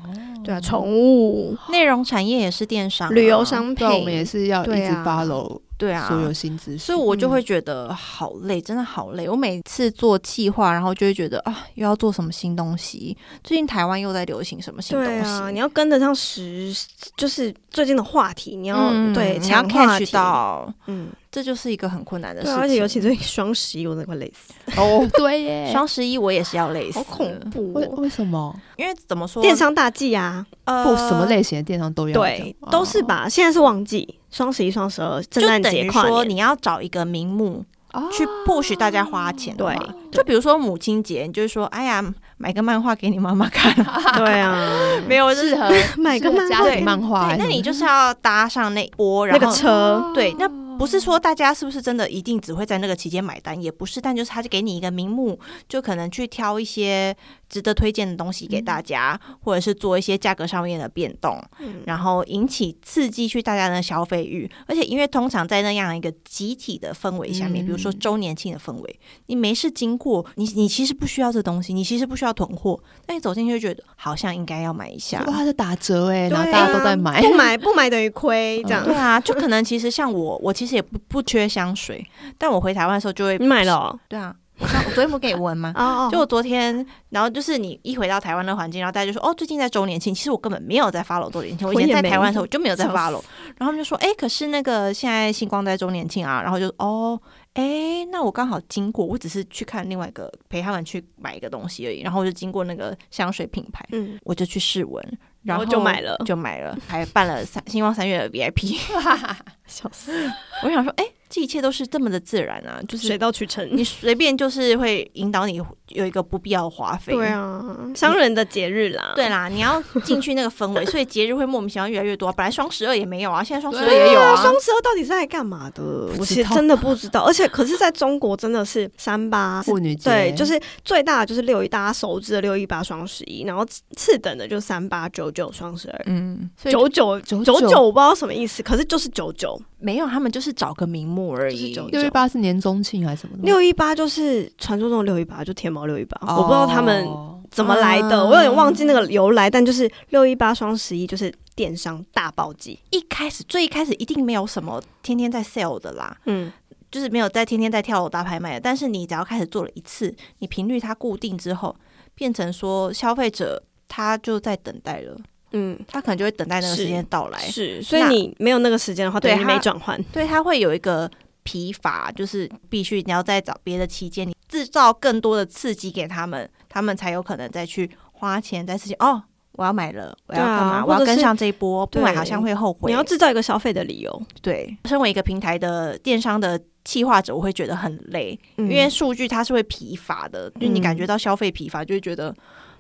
对啊，宠物、内容产业也是电商啊、旅游商品，，我们也是要一直 follow 对啊，所有新知识。所以我就会觉得好累，真的好累。我每次做计划，然后就会觉得啊，又要做什么新东西。最近台湾又在流行什么新东西？对啊，你要跟得上时，就是最近的话题，你要、嗯对你要 catch，到，嗯，这就是一个很困难的事情。而且尤其最近双十一，我真的快累死，哦，对耶，双十一，我也是要累死，好恐。怖为哦！为什么因为怎么说，电商大忌啊，呃不什么类型的电商都要对都是？吧？现在是旺季，双十一、双十二、圣诞节、就等于跨年，说你要找一个名目哦。去 push 大家花钱的对。话，就比如说母亲节，你就是说，哎呀，买个漫画给你妈妈看，对啊，没有适合 买个家漫画。那你就是要搭上那波，然后那个车，对，那不是说大家是不是真的一定只会在那个期间买单，也不是，但就是他就给你一个名目，就可能去挑一些值得推荐的东西给大家，或者是做一些价格上面的变动，嗯然后引起刺激去大家的消费欲。而且因为通常在那样一个集体的氛围下面，嗯比如说周年庆的氛围，你没事经过，你你其实不需要这东西，你其实不需要囤货，但你走进去就觉得好像应该要买一下。哇，它打折哎，然后大家都啊在买，不买 不买等于亏，这样对啊，就可能其实像我，我其实也不不缺香水，但我回台湾的时候就会你买了哦？对啊，我昨天不给你闻吗？哦哦，就我昨天，然后就是你一回到台湾的环境，然后大家就说哦，最近在周年庆，其实我根本没有在 follow 周年庆，我以前在台湾的时候我就没有在笑死。follow，然后他们就说，哎、可是那个现在星光在周年庆啊，然后就哦，哎、那我刚好经过，我只是去看另外一个陪他们去买一个东西而已，然后我就经过那个香水品牌，嗯，我就去试闻，然后后就买了。就买了，还办了三星光三月的 VIP，笑死，我想说，哎、这一切都是这么的自然啊，就是水到渠成。你随便就是会引导你有一个不必要的花费。对啊，商人的节日啦。对啦，你要进去那个氛围，所以节日会莫名其妙越来越多。本来双十二也没有啊，现在双十二对也有啊。双十二到底是在干嘛的？我其实真的不知道。而且，可是在中国真的是三八妇女节，对，就是最大的就是六一，大家熟知的六一八双十一，然后次次等的就三八九九双十二。嗯，所以九九九九九，我不知道什么意思，可是就是九九。没有，他们就是找个名目而已。六一八是年中庆还是什么？六一八就是传说中的六一八，就天猫六一八，我不知道他们哦怎么来的，啊我有点忘记那个由来，但就是六一八双十一就是电商大暴击。一开始最一开始一定没有什么天天在 sale 的啦，嗯，就是没有在天天在跳楼大拍卖的。但是你只要开始做了一次，你频率它固定之后，变成说消费者他就在等待了，嗯，他可能就会等待那个时间到来。是，所以你没有那个时间的话，对等于你没转换。对，他会有一个疲乏，就是必须你要再找别的期间，你制造更多的刺激给他们，他们才有可能再去花钱在刺激。哦，我要买了，我要干嘛？我要跟上这一波，不买好像会后悔。你要制造一个消费的理由，对，身为一个平台的电商的企划者，我会觉得很累，因因为数据它是会疲乏的，就你感觉到消费疲乏，就会觉得。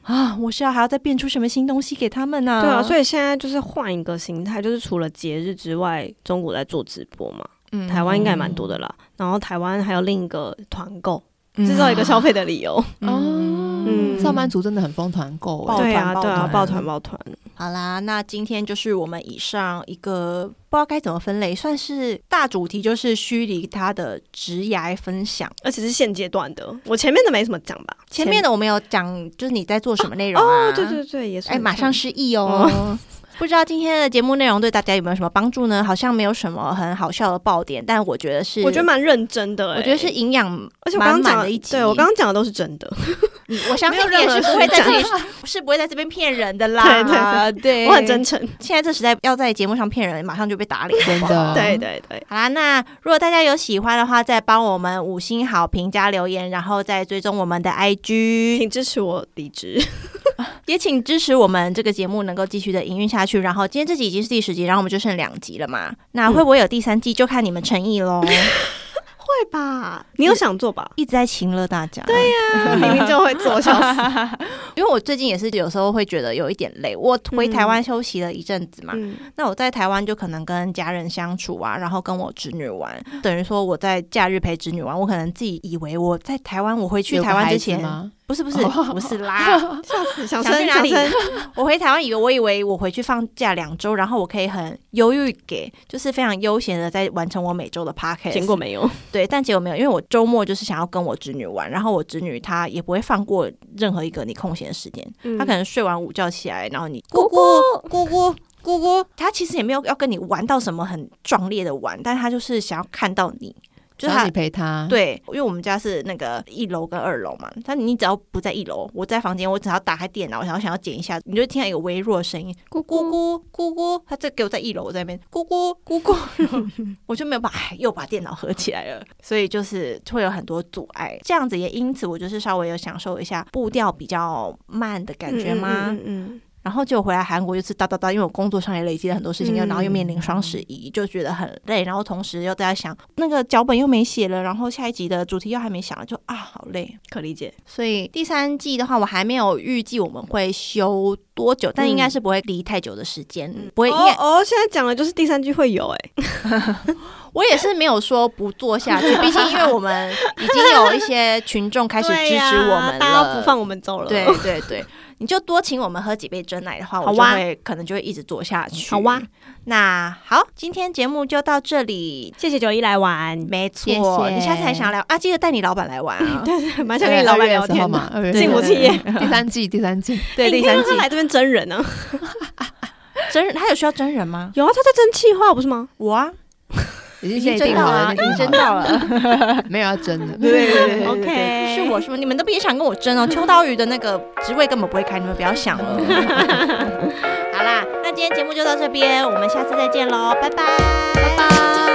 啊！我是要还要再变出什么新东西给他们呢、对啊，所以以现在就是换一个形态，就是除了节日之外，中国在做直播嘛，嗯台湾应该蛮多的啦。然后台湾还有另一个团购，嗯制造一个消费的理由。哦，嗯上班族真的很疯团购对啊，团对抱团抱团。好啦，那今天就是我们以上一个不知道该怎么分类，算是大主题，就是虚拟它的职涯分享。而且是现阶段的，我前面的没什么讲吧。前面的我们有讲，就是你在做什么内容啊？哦，对对对，也是。哎，马上失忆哦。不知道今天的节目内容对大家有没有什么帮助呢？好像没有什么很好笑的爆点，但我觉得是，我觉得蛮认真的、欸，我觉得是营养而且我刚刚讲满满的一集。对我刚刚讲的都是真的，我相信 也是不会在这里，是不会在这边骗人的啦。对对对我很真诚。现在这时代要在节目上骗人，马上就被打脸。真的，对对对，好啦，那如果大家有喜欢的话，再帮我们五星好评加留言，然后再追踪我们的 IG，请支持我离职。也请支持我们这个节目能够继续的营运下去。然后今天这集已经是第十集，然后我们就剩两集了嘛，那会不会有第三季，就看你们诚意喽。会吧？你有想做吧？一直在请了大家，对呀、明明就会做，笑死。因为我最近也是有时候会觉得有一点累，我回台湾休息了一阵子嘛，嗯，那我在台湾就可能跟家人相处啊，然后跟我侄女玩，等于说我在假日陪侄女玩，我可能自己以为我在台湾，我回去台湾之前，吗？不是不是哦。不是啦，笑死，想想去哪里？我回台湾以为我以为我回去放假两周，然后我可以很忧郁给，就是非常悠闲的在完成我每周的 podcast，结果没有。对，但结果没有，因为我周末就是想要跟我侄女玩，然后我侄女她也不会放过任何一个你空闲的时间，她可能睡完午觉起来，然后你姑姑姑姑姑姑，她其实也没有要跟你玩到什么很壮烈的玩，但她就是想要看到你。就是陪他，，对，因为我们家是那个一楼跟二楼嘛，但你只要不在一楼，我在房间，我只要打开电脑，然后想要剪一下，你就会听到一个微弱的声音，咕咕咕咕咕，他这给我在一楼，我在那边咕咕咕咕，我就没有把哎又把电脑合起来了，所以就是会有很多阻碍，这样子也因此我就是稍微有享受一下步调比较慢的感觉吗？嗯嗯然后就回来韩国又是哒哒哒，因为我工作上也累积了很多事情，又、嗯然后又面临双十一，就觉得很累，然后同时又在想那个脚本又没写了，然后下一集的主题又还没想，就啊好累。可理解。所以第三季的话，我还没有预计我们会休多久，但应该是不会离太久的时间，不会。哦哦，现在讲的就是第三季会有哎，我也是没有说不做下去，毕竟因为我们已经有一些群众开始 支持我们了，大家不放我们走了。对对对，你就多请我们喝几杯真奶的话，我就好哇会可能就会一直做下去。好哇，那好，今天节目就到这里。谢谢九一来玩，没错，你下次还想聊啊？记得带你老板来玩啊！对，蛮想跟你老板聊天的。嘛，二月幸福企业第三季，第三季，对，第三季来这边真人呢？真人，他有需要真人吗？有啊，他在真气话不是吗？我啊，已经已先定了，经真到了，已经争到了。没有要争的，对对对对 OK 是我是我，你们都别想跟我争哦。秋刀鱼的那个职位根本不会开，你们不要想了。好啦，那今天节目就到这边，我们下次再见喽，拜拜，拜拜。